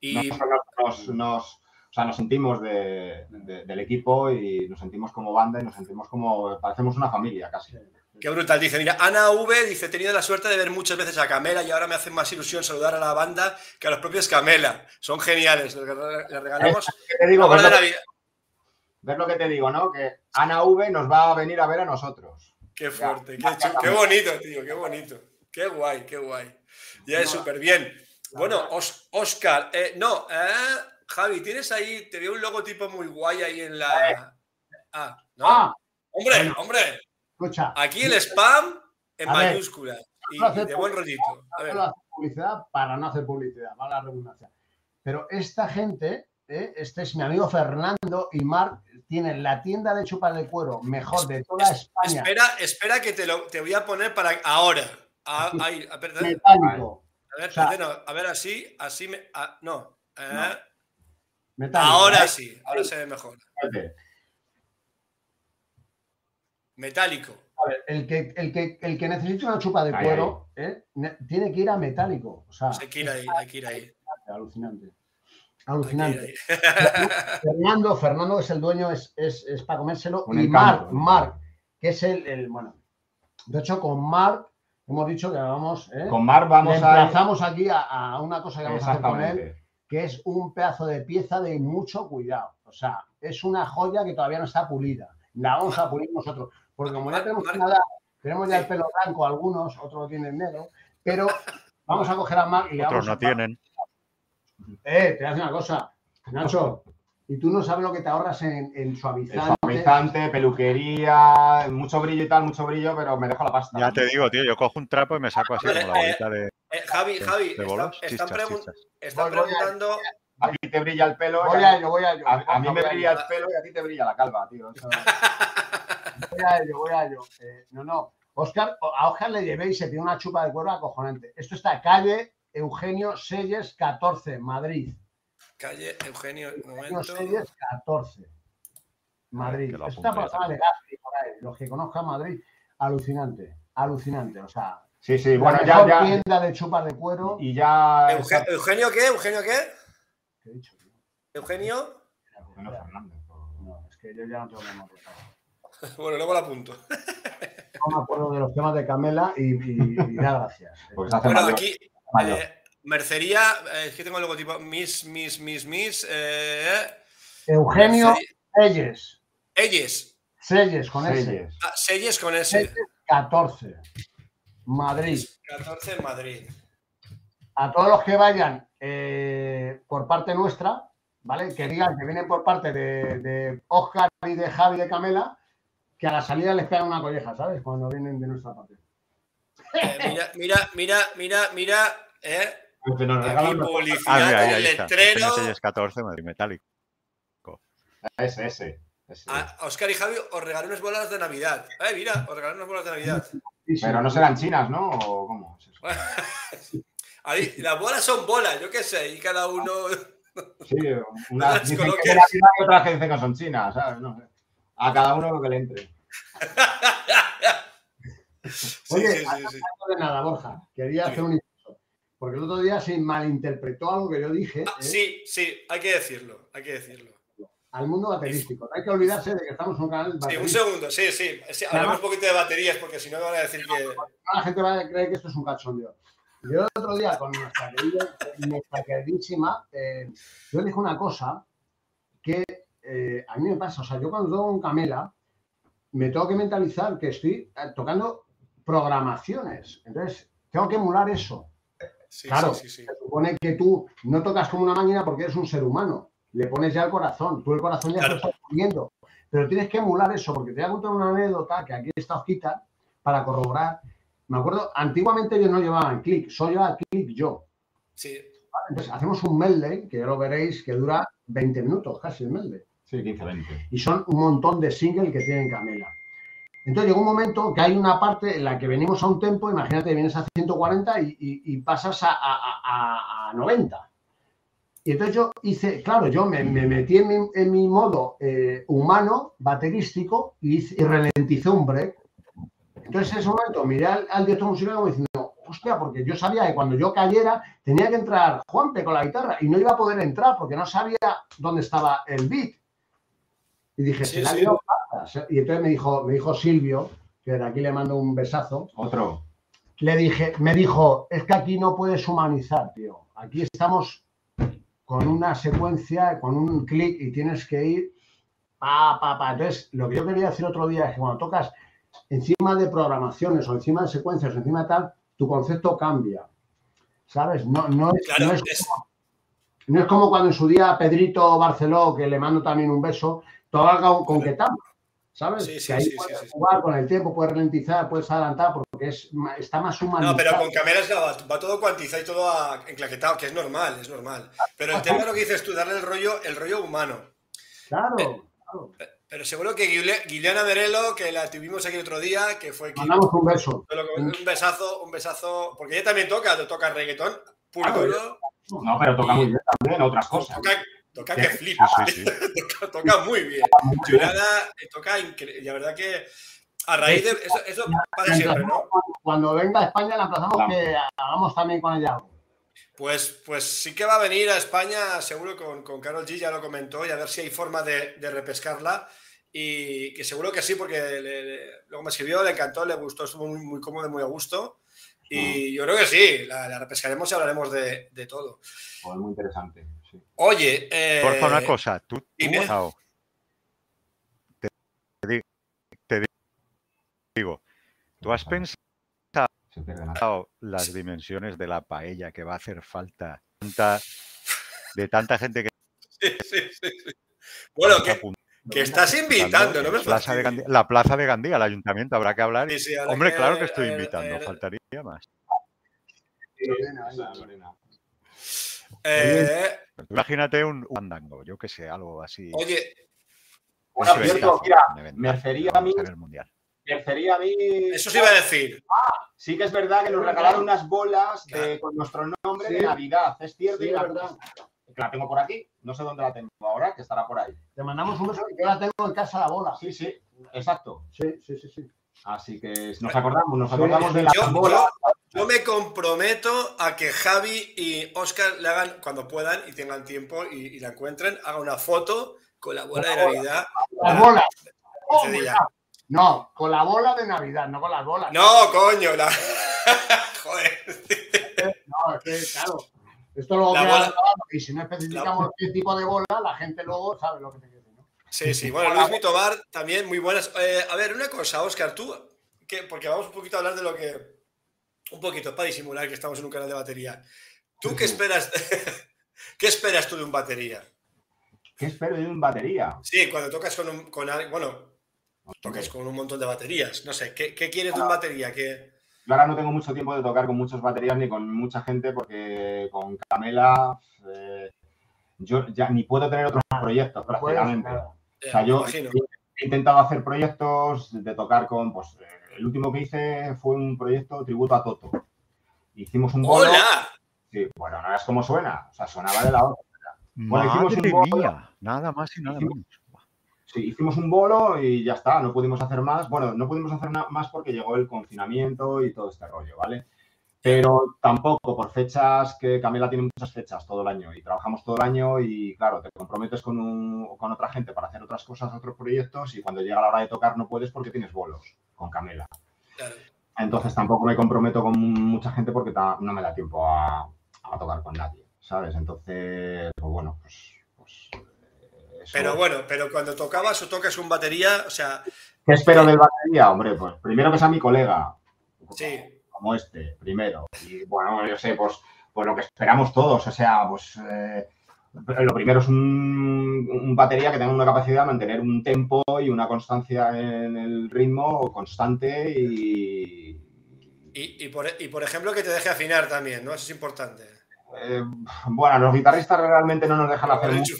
Y Nosotros nos, nos- o sea, nos sentimos de- de- del equipo y nos sentimos como banda y nos sentimos como, parecemos una familia casi. qué brutal. Dice: Mira, Ana V dice: He tenido la suerte de ver muchas veces a Camela y ahora me hace más ilusión saludar a la banda que a los propios Camela. Son geniales. Les regalamos. ¿Qué te digo? la ¿Ves lo, que te digo, no? Que Ana V nos va a venir a ver a nosotros. Qué fuerte, qué, chu- qué bonito, tío, qué bonito. Qué guay, qué guay. Ya es No, súper bien. Bueno. Os- Oscar, eh, no, eh, Javi, tienes ahí, te veo un logotipo muy guay ahí en la. Ah, no. Ah, hombre, bueno. hombre, escucha. aquí el spam en mayúsculas y, No y de buen rollito. A ver, publicidad para no hacer publicidad, va la redundancia. Pero esta gente, ¿eh? este es mi amigo Fernando y Marc, tienen la tienda de chupas de cuero mejor de toda Es- España, espera, espera que te lo te voy a poner para ahora. Ah, ahí, a ver, a ver, metálico. a ver, O sea- no, a ver, así, así me. ah, no. eh, No, metálico, ahora ¿eh? sí, ahora se ve mejor. Metálico. A ver, el que, el, que, el que necesite una chupa de Ahí, cuero ¿eh? ne- tiene que ir a metálico. O sea, Hay que ir ahí, hay que ir ahí. alucinante. Alucinante. Fernando, Fernando es el dueño, es, es, es para comérselo. Un y encanto, Marc, Marc, que es el, el- bueno. De hecho, con Marc hemos dicho que vamos, ¿eh? Con Mar vamos Le a. emplazamos aquí a, a una cosa que vamos a hacer con él, que es un pedazo de pieza de mucho cuidado. O sea, es una joya que todavía no está pulida. La vamos a pulir nosotros. Porque como ya tenemos una edad, tenemos ya el pelo blanco algunos, otros lo tienen negro, pero vamos a coger a Marc y le Otros vamos no a... tienen. Eh, te voy una cosa, Nacho, y tú no sabes lo que te ahorras en, en El suavizante. suavizante, peluquería, mucho brillo y tal, mucho brillo, pero me dejo la pasta. Ya te digo, tío, yo cojo un trapo y me saco así como la eh, bolita de, Eh, Javi, de- Javi, de están, bolos. están Chichas, pregun- chichas. están Voy, voy a- preguntando. A ti te brilla el pelo. Voy y a ello, voy a ello. a, a mí me brilla el pelo y a ti te brilla la calva, tío. Eso- Voy a ello, voy a ello. Eh, no, no. Oscar, a Oscar le llevéis, se tiene una chupa de cuero acojonante. Esto está calle Eugenio Selles 14, Madrid. Calle Eugenio, Eugenio. Selles 14, Madrid. La apunte zona de Gaspi, por ahí. Los que conozcan Madrid, alucinante, alucinante. O sea, Sí, sí, la bueno, ya, mejor ya. tienda de chupas de cuero. Y ya. Euge- ¿Eugenio qué? ¿Eugenio qué? ¿Qué he dicho, tío? ¿Eugenio? Bueno, Fernández, No, es que yo ya no tengo memoria. Bueno, luego lo apunto. No me acuerdo de los temas de Camela y, y- y da gracias. Pues hace Bueno, aquí. Mayor. eh, mercería, eh, es que tengo el logotipo. Miss, Miss, Miss, Miss. Eh, Eugenio Mercería- Selles.Elles. Selles con S. Selles. Ah, Selles con S. 14. Madrid. 14 en Madrid. A todos los que vayan eh, por parte nuestra, ¿vale? Que digan que vienen por parte de, de Oscar y de Javi de Camela, que a la salida les pegan una colleja, ¿sabes? Cuando vienen de nuestra parte. Eh, mira, mira, mira, mira, mira. Eh, Que nos aquí Ah, mira, ahí, ahí el está. letrero. Selles 14, Madrid Metálico. Ese, ese. ese. A Oscar y Javi os regalé unas bolas de Navidad. Eh, mira, os regalé unas bolas de Navidad. Pero no serán chinas, ¿no? ¿O cómo? Ahí, las bolas son bolas, yo qué sé, y cada uno. Sí, unas dicen coloques. que y otras que dicen que son chinas, ¿sabes? No sé. A cada uno lo que le entre. Sí, Oye, sí, sí, sí. No de nada, Borja. Quería hacer un. Porque el otro día se malinterpretó algo que yo dije. Ah, ¿eh? sí, sí, hay que decirlo, hay que decirlo. al mundo baterístico. No hay que olvidarse de que estamos en un canal Sí, un baterístico. segundo, sí, sí. sí, hablamos un poquito de baterías porque si no me van a decir que. la gente va a creer que esto es un cachondeo. Yo el otro día con nuestra, querida- nuestra queridísima, eh, yo dije una cosa que eh, a mí me pasa. O sea, yo cuando toco un camela, me tengo que mentalizar que estoy eh, tocando programaciones. Entonces, tengo que emular eso. Sí, Claro. sí, sí, sí. Se supone que tú no tocas como una máquina porque eres un ser humano. Le pones ya el corazón. Tú el corazón ya Claro. se está poniendo. Pero tienes que emular eso, porque te voy a contar una anécdota que aquí está osquita para corroborar. Me acuerdo, antiguamente ellos no llevaban clic, solo llevaba clic yo. Sí. Entonces hacemos un medley, que ya lo veréis, que dura 20 minutos casi el medley. Sí, 15, 20. Y son un montón de singles que tienen Camela. Entonces llegó un momento que hay una parte en la que venimos a un tempo, imagínate, vienes a 140 y, y- y pasas a, a- a- a 90. Y entonces yo hice, claro, yo me, me metí en mi, en mi modo eh, humano, baterístico, y, hice- y ralenticé un break. Entonces en ese momento miré al, al director musical como diciendo, hostia, porque yo sabía que cuando yo cayera tenía que entrar Juanpe con la guitarra y no iba a poder entrar porque no sabía dónde estaba el beat. Y dije, Sí, se la sí. Dio patas". Y entonces me dijo, me dijo Silvio, que de aquí le mando un besazo, Otro. le dije, me dijo, es que aquí no puedes humanizar, tío. Aquí estamos con una secuencia, con un clic y tienes que ir pa, pa, pa. Entonces, lo que yo quería decir otro día es que cuando tocas encima de programaciones o encima de secuencias o encima de tal, tu concepto cambia. ¿Sabes? No, no, es, Claro, no, es, es- no es como cuando en su día Pedrito Barceló, que le mando también un beso, toca con, con Ketama, ¿sabes? Sí, sí, que ahí sí, puedes jugar con el tiempo, puedes ralentizar, puedes adelantar, porque es, está más humanizado. No, pero con cámaras no, va, todo cuantizado y todo a- enclaquetado, que es normal, es normal. Pero el tema es lo que dices tú, darle el rollo, el rollo humano. Claro, Eh, claro. Pero seguro que Guiliana Merelo, que la tuvimos aquí el otro día, que fue quien- Mandamos un beso. un besazo, un besazo, porque ella también toca, toca reggaetón, puro Claro, duro, No, pero toca muy bien también otras cosas. toca, toca que flipa, Sí, sí, sí. toca, toca muy bien. Juliana eh, toca increíble, la verdad que a raíz de eso, eso pasa siempre, ¿no? Cuando venga a España, la emplazamos Claro. que hagamos también con ella. Pues, pues sí que va a venir a España, seguro con, con Carol G, ya lo comentó, y a ver si hay forma de, de repescarla. Y que seguro que sí, porque le- le- luego me escribió, le encantó, le gustó, estuvo muy, muy cómodo, y muy a gusto. Y yo creo que sí, la, la repescaremos y hablaremos de, de todo. Joder, muy interesante. Sí. Oye, eh, Porfa, una cosa, tú, tú. Ao, te, te di- te di- digo, ¿tú has pensado las dimensiones de la paella que va a hacer falta tanta- de tanta gente que sí, sí, sí, sí. Bueno, que, estás invitando, no Plaza de. Gandía- la plaza de Gandía, el ayuntamiento, habrá que hablar. Sí, sí, habrá Hombre, que- claro que estoy invitando, faltaría más. Eh, Imagínate un, un fandango, yo que sé, algo así. oye, un cierto, eventazo, mira, un eventazo, me refería a mí- ver el mundial. Me refería a mí. eso sí iba a decir. Sí que es verdad que nos regalaron unas bolas de- con nuestro nombre Sí. de Navidad. Es cierto, Sí, y la, verdad. que la tengo por aquí. No sé dónde la tengo ahora, que estará por ahí. Te mandamos un beso. Yo la tengo en casa la bola. Sí, sí, exacto. Sí, sí, sí. sí. Así que nos acordamos, nos acordamos de la Yo, yo- yo me comprometo a que Javi y Oscar le hagan, cuando puedan y tengan tiempo y, y la encuentren, hagan una foto con la bola de Navidad. Las bolas. Oh. No, con la bola de Navidad, no con las bolas. No, coño, la... Joder. No, es que, claro. Esto luego queda bola- y si no especificamos qué tipo de bola, la gente luego sabe lo que te. Sí, sí. Bueno, Luis Mitobar también, muy buenas. Eh, a ver, una cosa, Oscar, tú, que, porque vamos un poquito a hablar de lo que. Un poquito, para disimular que estamos en un canal de batería. ¿Tú qué esperas? ¿Qué esperas tú de un batería? ¿Qué espero de un batería? Sí, cuando tocas con un. Con, bueno, tocas con un montón de baterías. No sé, ¿qué, qué quieres de un batería? ¿Qué... Yo ahora no tengo mucho tiempo de tocar con muchas baterías ni con mucha gente porque con Camela eh, yo ya ni puedo tener otros proyectos prácticamente. Eh, O sea, me yo he intentado hacer proyectos de tocar con, pues, eh, el último que hice fue un proyecto tributo a Toto. Hicimos un bolo. ¡Hola! Sí, bueno, no es como suena, o sea, sonaba de la otra. Bueno, hicimos un bolo. mía, nada más y nada Hicimos- menos. Sí, hicimos un bolo y ya está, no pudimos hacer más. Bueno, no pudimos hacer na- más porque llegó el confinamiento y todo este rollo, ¿vale? Pero tampoco por fechas que Camela tiene muchas fechas todo el año y trabajamos todo el año y claro, te comprometes con, un- con otra gente para hacer otras cosas, otros proyectos y cuando llega la hora de tocar no puedes porque tienes bolos con Camela. Claro. Entonces tampoco me comprometo con mucha gente porque ta- no me da tiempo a, a tocar con nadie, ¿sabes? Entonces, pues bueno, pues... pues, eh, eso- Pero bueno, pero cuando tocabas o tocas un batería, o sea, ¿Qué espero del batería? Hombre, pues primero que sea mi colega. Sí. Como este, primero. Y bueno, yo sé, pues, pues lo que esperamos todos. O sea, pues eh, lo primero es un, un batería que tenga una capacidad de mantener un tempo y una constancia en el ritmo constante y. y, y por, y por ejemplo que te deje afinar también, ¿no? Eso es importante. eh, bueno, los guitarristas realmente no nos dejan hacer mucho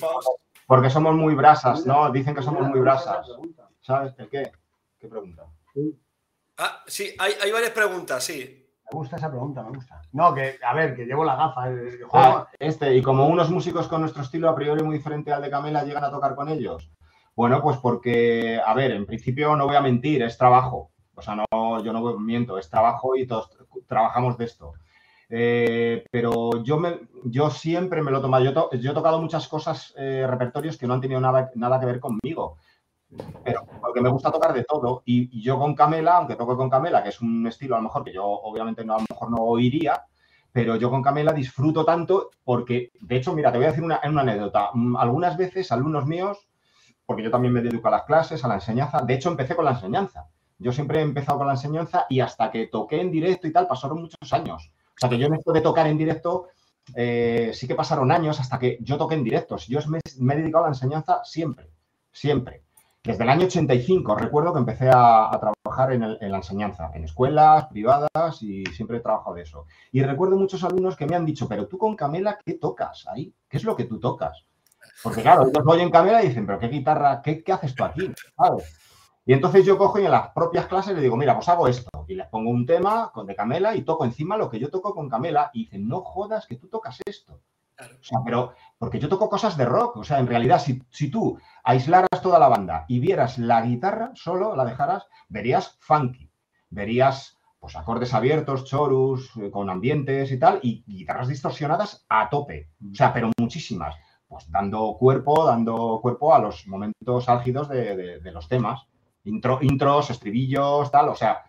porque somos muy brasas, ¿no? Dicen que somos muy brasas. ¿Sabes? ¿El qué? ¿Qué pregunta? Ah, sí, hay, hay varias preguntas, sí. Me gusta esa pregunta, me gusta. No, que, a ver, que llevo la gafa. El juego, Ah, este, y como unos músicos con nuestro estilo a priori muy diferente al de Camela llegan a tocar con ellos. Bueno, pues porque, a ver, en principio no voy a mentir, es trabajo. O sea, no, yo no miento, es trabajo y todos trabajamos de esto. Eh, pero yo, me, yo siempre me lo he tomado. Yo, to- yo he tocado muchas cosas, eh, repertorios que no han tenido nada, nada que ver conmigo. Pero porque me gusta tocar de todo. Y, yo con Camela, aunque toco con Camela, que es un estilo a lo mejor que yo obviamente no, a lo mejor no oiría, pero yo con Camela disfruto tanto porque, de hecho, mira, te voy a decir una, una anécdota. Mm, Algunas veces alumnos míos, porque yo también me dedico a las clases, a la enseñanza, de hecho empecé con la enseñanza. Yo siempre he empezado con la enseñanza y hasta que toqué en directo y tal pasaron muchos años. O sea que yo en esto de tocar en directo eh, sí que pasaron años hasta que yo toqué en directo. Yo me he dedicado a la enseñanza siempre, siempre. Desde el año 85 recuerdo que empecé a, a trabajar en, el- en la enseñanza, en escuelas privadas y siempre he trabajado de eso. Y recuerdo muchos alumnos que me han dicho, pero tú con Camela, ¿qué tocas ahí? ¿Qué es lo que tú tocas? Porque claro, ellos oyen Camela y dicen, pero ¿qué guitarra, qué, qué haces tú aquí? ¿Sabes? Y entonces yo cojo y en las propias clases le digo, mira, pues hago esto. Y les pongo un tema con, de Camela y toco encima lo que yo toco con Camela. Y dicen, no jodas que tú tocas esto. Claro. O sea, pero porque yo toco cosas de rock. O sea, en realidad, si, si tú aislaras toda la banda y vieras la guitarra solo, la dejaras, verías funky. Verías pues acordes abiertos, chorus, eh, con ambientes y tal, y guitarras distorsionadas a tope. O sea, pero muchísimas. Pues dando cuerpo, dando cuerpo a los momentos álgidos de, de- de los temas. Intro, intros, estribillos, tal. O sea.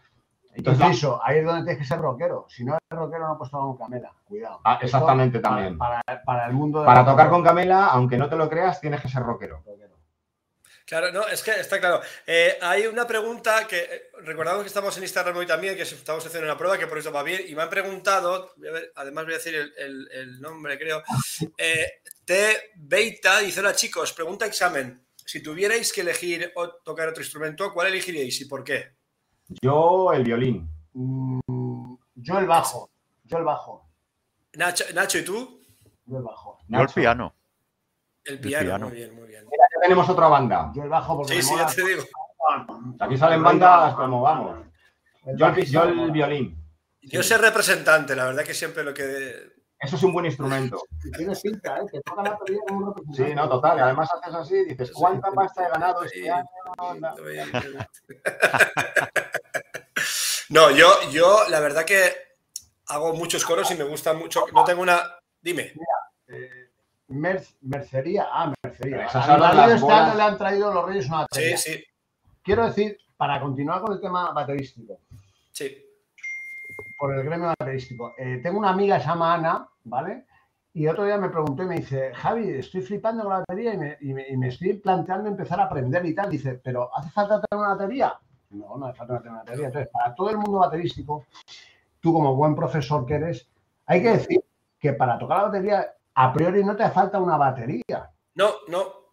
Entonces, Inciso, ahí es donde tienes que ser rockero. Si no eres rockero, no puedes tocar con Camela. Cuidado. Ah, exactamente también. Para, para el mundo de para tocar con. Camela, aunque no te lo creas, tienes que ser rockero. Claro, no, es que está claro. Eh, hay una pregunta que eh, recordamos que estamos en Instagram hoy también, que estamos haciendo una prueba, que por eso va bien, y me han preguntado, voy a ver, además voy a decir el, el- el nombre, creo. Eh, T. Beita dice: Hola chicos, pregunta examen. Si tuvierais que elegir o tocar otro instrumento, ¿cuál elegiríais y por qué? Yo, el violín. Mm, yo el bajo. Yo el bajo. Nacho, Nacho, ¿y tú? Yo el bajo. Yo el piano. El piano, piano. muy bien, muy bien. Mira, ya tenemos otra banda. Yo el bajo porque Sí, me sí, mola. ya te digo. Aquí salen bandas como vamos. El Yo el, yo el mola. violín. Yo soy representante, la verdad que siempre lo que. Eso es un buen instrumento. Y Tienes pinta, ¿eh? Que toca la batería como un representante. Sí, no, total. Y además haces así y dices, ¿cuánta pasta he ganado este año? No, yo, yo la verdad que hago muchos coros y me gusta mucho. No tengo una. Dime. Eh, mer- mercería. Ah, mercería. A este le han traído los Reyes una Sí, batería. sí, Quiero decir, para continuar con el tema baterístico, sí. por el gremio baterístico, eh, tengo una amiga que se llama Ana, ¿vale? Y otro día me preguntó y me dice, Javi, estoy flipando con la batería y me, y me- y me estoy planteando empezar a aprender y tal. Dice, ¿pero hace falta tener una batería? No, no hace falta una batería. Entonces, para todo el mundo baterístico, tú como buen profesor que eres, hay que decir que para tocar la batería, a priori no te hace falta una batería. No, no.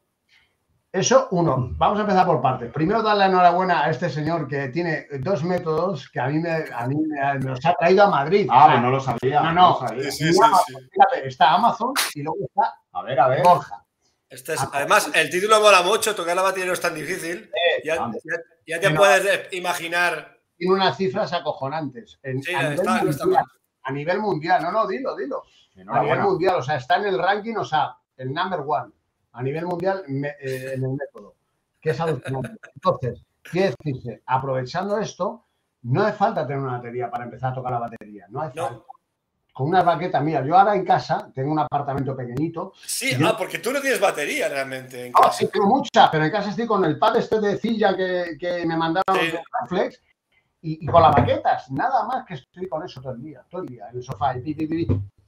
Eso, uno. Vamos a empezar por partes. Primero, darle la enhorabuena a este señor que tiene dos métodos que a mí me, a mí me, me los ha traído a Madrid. Ah, pues no lo sabía. No, no. lo sabía. Sí, sí, sí. Fíjate, está Amazon y luego está A ver, a ver. Borja. Este es- además, el título mola mucho, tocar la batería no es tan difícil. Ya, vamos. ya- ya te no. puedes eh, imaginar. Tiene unas cifras acojonantes. En- Sí, a, nivel está- está mundial, mal. a nivel mundial. No, no, dilo, dilo. A nivel mundial. O sea, está en el ranking, o sea, el number one. A nivel mundial me- eh, en el método. Que es alucinante. Entonces, quiere decirse, aprovechando esto, no hace falta tener una batería para empezar a tocar la batería. No hace No. falta. Con unas baquetas. Mira, yo ahora en casa tengo un apartamento pequeñito. Sí, Yo- ah, porque tú no tienes batería realmente en Ah, casa. sí, tengo muchas, pero en casa estoy con el pad este de Cilla que, que me mandaron Sí. de Flex y, y con las baquetas. Nada más que estoy con eso todo el día, todo el día, en el sofá, y pi,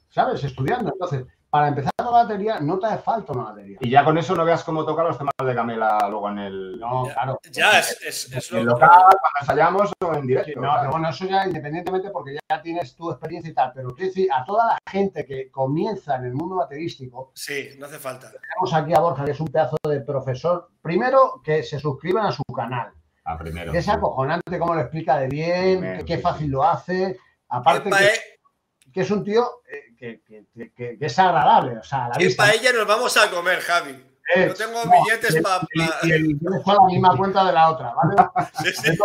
¿sabes? Estudiando. Entonces, para empezar la batería, no te hace falta una batería. Y ya con eso no veas cómo toca los temas de Camela luego en el, No, claro. Ya, es, es, es en el lo- local, cuando ensayamos o en Sí, directo. no, pero bueno, eso ya independientemente porque ya tienes tu experiencia y tal, pero quiero decir, a toda la gente que comienza en el mundo baterístico, Sí, no hace falta. tenemos aquí a Borja, que es un pedazo de profesor, primero que se suscriban a su canal, Ah, primero. que es acojonante cómo lo explica de bien, Primero, que- qué sí, fácil sí. lo hace, aparte ¿Qué, que, pae- que es un tío eh, que, que- que- que- es agradable, o sea, a la qué vista. paella nos vamos a comer, Javi? Eh, No tengo no, billetes para... Y, y el toda la misma cuenta de la otra, ¿vale? Sí, sí.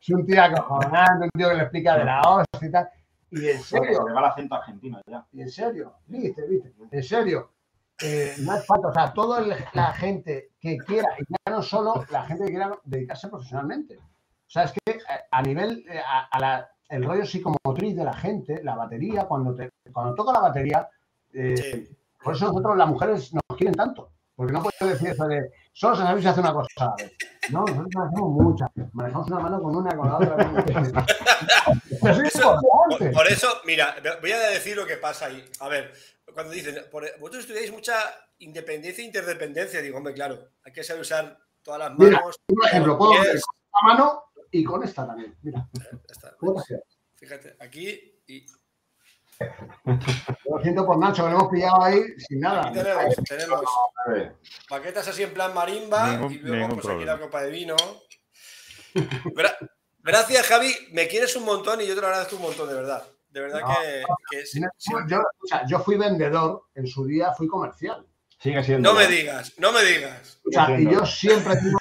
Es un tío acojonante, un tío que le explica de la hostia y tal. Y en serio, Le va el acento argentino ya. Y en serio, viste, viste, en serio, eh, no hace falta, o sea, toda la gente que quiera, y ya no solo la gente que quiera dedicarse profesionalmente. O sea, es que eh, a nivel, eh, a, a la- el rollo psicomotriz de la gente, la batería, cuando, te, cuando toca la batería, eh, Sí. por eso nosotros las mujeres nos quieren tanto, porque no puedes decir eso de, solo se sabéis hacer una cosa a la vez. No, nosotros hacemos muchas, manejamos una mano con una, con la otra. Es Eso-. Por, por eso, mira, voy a decir lo que pasa ahí. A ver, cuando dicen, por- vosotros estudiáis mucha independencia e interdependencia, digo, hombre, claro, hay que saber usar todas las Mira, manos. Un ejemplo, puedo hacer esta mano y con esta también. Mira, está. Fíjate, aquí y Lo siento por Nacho, que lo hemos pillado ahí sin nada. aquí tenemos, tenemos paquetas así en plan marimba Ningún- y luego pues aquí la copa de vino. Gra- Gracias, Javi. Me quieres un montón y yo te lo agradezco un montón, de verdad. De verdad No, que, que sí- sí. Yo, o sea, yo fui vendedor, en su día fui comercial. Sigue siendo. No me digas, no me digas. O sea, y yo siempre digo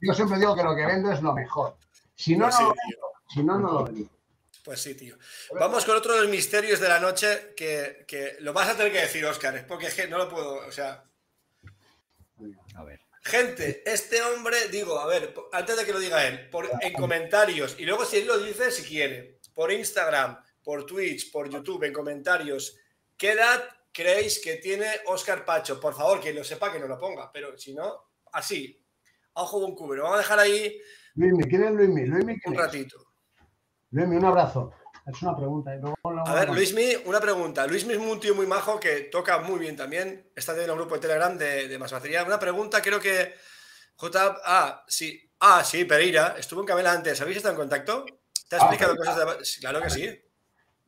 yo siempre digo que lo que vendo es lo mejor. Si no, Pues sí, no, tío. si no, no lo vendo. Pues sí, tío. Vamos con otro de los misterios de la noche que, que lo vas a tener que decir, Óscar, porque es que no lo puedo, o sea, A ver. gente, este hombre, digo, a ver, antes de que lo diga él, por, en comentarios, y luego si él lo dice, si quiere, por Instagram, por Twitch, por YouTube, en comentarios, ¿qué edad creéis que tiene Óscar Pacho? Por favor, que lo sepa, que no lo ponga, pero si no, así, a ojo de un cubero. Vamos a dejar ahí Luismi, ¿quién es Luismi? Luismi, un ratito. Luismi, un abrazo. Es una pregunta. y luego la- A ver, Luismi, una pregunta. Luismi es un tío muy majo que toca muy bien también. Está en el grupo de Telegram de, de Más Batería. Una pregunta, creo que J. Ah, sí. Ah, sí, Pereira. Estuvo en Camela antes. ¿Habéis estado en contacto? ¿Te ha Ah, explicado cosas de.? Sí, Claro que sí.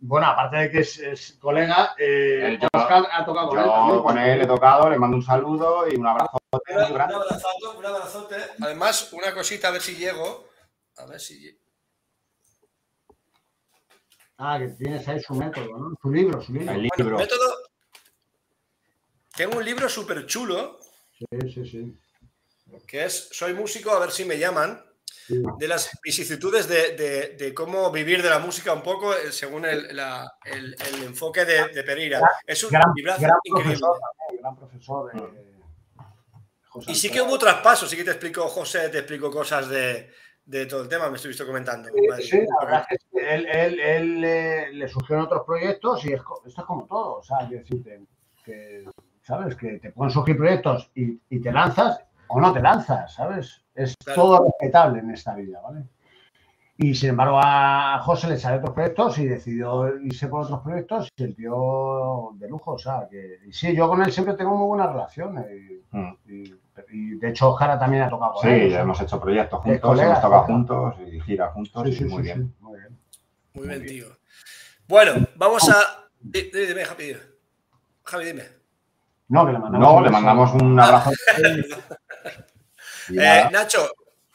Bueno, aparte de que es, es colega, eh, Eh, yo- Oscar ha tocado con él. Yo con él he tocado, le mando un saludo y un abrazo un abrazote, un abrazote. Además, una cosita, a ver si llego. A ver si. Ah, que tienes ahí su método, ¿no? Su libro, su libro. El Bueno, libro. método. Tengo un libro súper chulo Sí, sí, sí. que es Soy músico, a ver si me llaman. Sí. de las vicisitudes de, de- de cómo vivir de la música un poco eh, según el, la- el- el enfoque de, de Pereira. Es un Gran, librazo gran increíble. profesor, gran profesor. eh, Y sí que hubo traspasos, sí que te explicó José, te explicó cosas de, de todo el tema, me estuviste comentando. Vale. Sí, la verdad es que él, él, él, eh, le surgieron otros proyectos y es co- esto es como todo, o sea, decirte que, ¿sabes? Que te pueden surgir proyectos y, y te lanzas o no te lanzas, ¿sabes? Es Claro. todo respetable en esta vida, ¿vale? Y sin embargo a José le salió otros proyectos y decidió irse por otros proyectos y el tío de lujo, o sea, que y sí, yo con él siempre tengo muy buena relación y, Mm. y- y de hecho Jara también ha tocado con Sí, él. sea, hemos hecho proyectos juntos, colega, hemos tocado juntos y gira juntos sí, y sí, muy sí, bien. sí, muy bien. Muy bien, Muy bien. tío. Bueno, vamos a. di- di- Dime, Javi, dime. Javi, dime. No, que le mandamos No, un le mandamos un abrazo. Y Eh, nada, Nacho,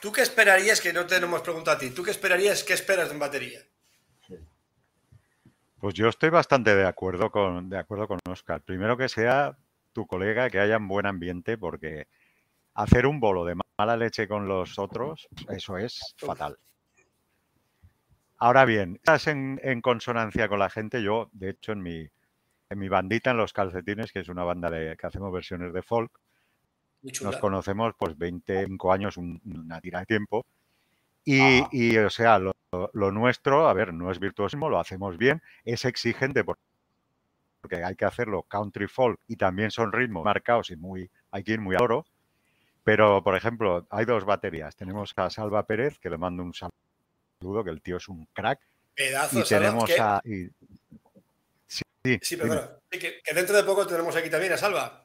¿tú qué esperarías? Que no te hemos preguntado a ti. ¿Tú qué esperarías? ¿Qué esperas en batería? Pues yo estoy bastante de acuerdo con, de acuerdo con Oscar. Primero que sea tu colega, que haya un buen ambiente, porque hacer un bolo de mala leche con los otros, eso es fatal. Ahora bien, estás en, consonancia con la gente. Yo, de hecho, en mi, en mi bandita, en Los Calcetines, que es una banda de, que hacemos versiones de folk. Nos conocemos pues 25 años, un- una tira de tiempo. Y, y, o sea, lo, lo nuestro, a ver, no es virtuosismo, lo hacemos bien, es exigente porque hay que hacerlo country folk y también son ritmos marcados y muy, hay que ir muy a oro. Pero, por ejemplo, hay dos baterías. Tenemos a Salva Pérez, que le mando un saludo, que el tío es un crack. Pedazo, y tenemos a... y- sí, sí, Sí, perdona. Que, que dentro de poco tenemos aquí también a Salva.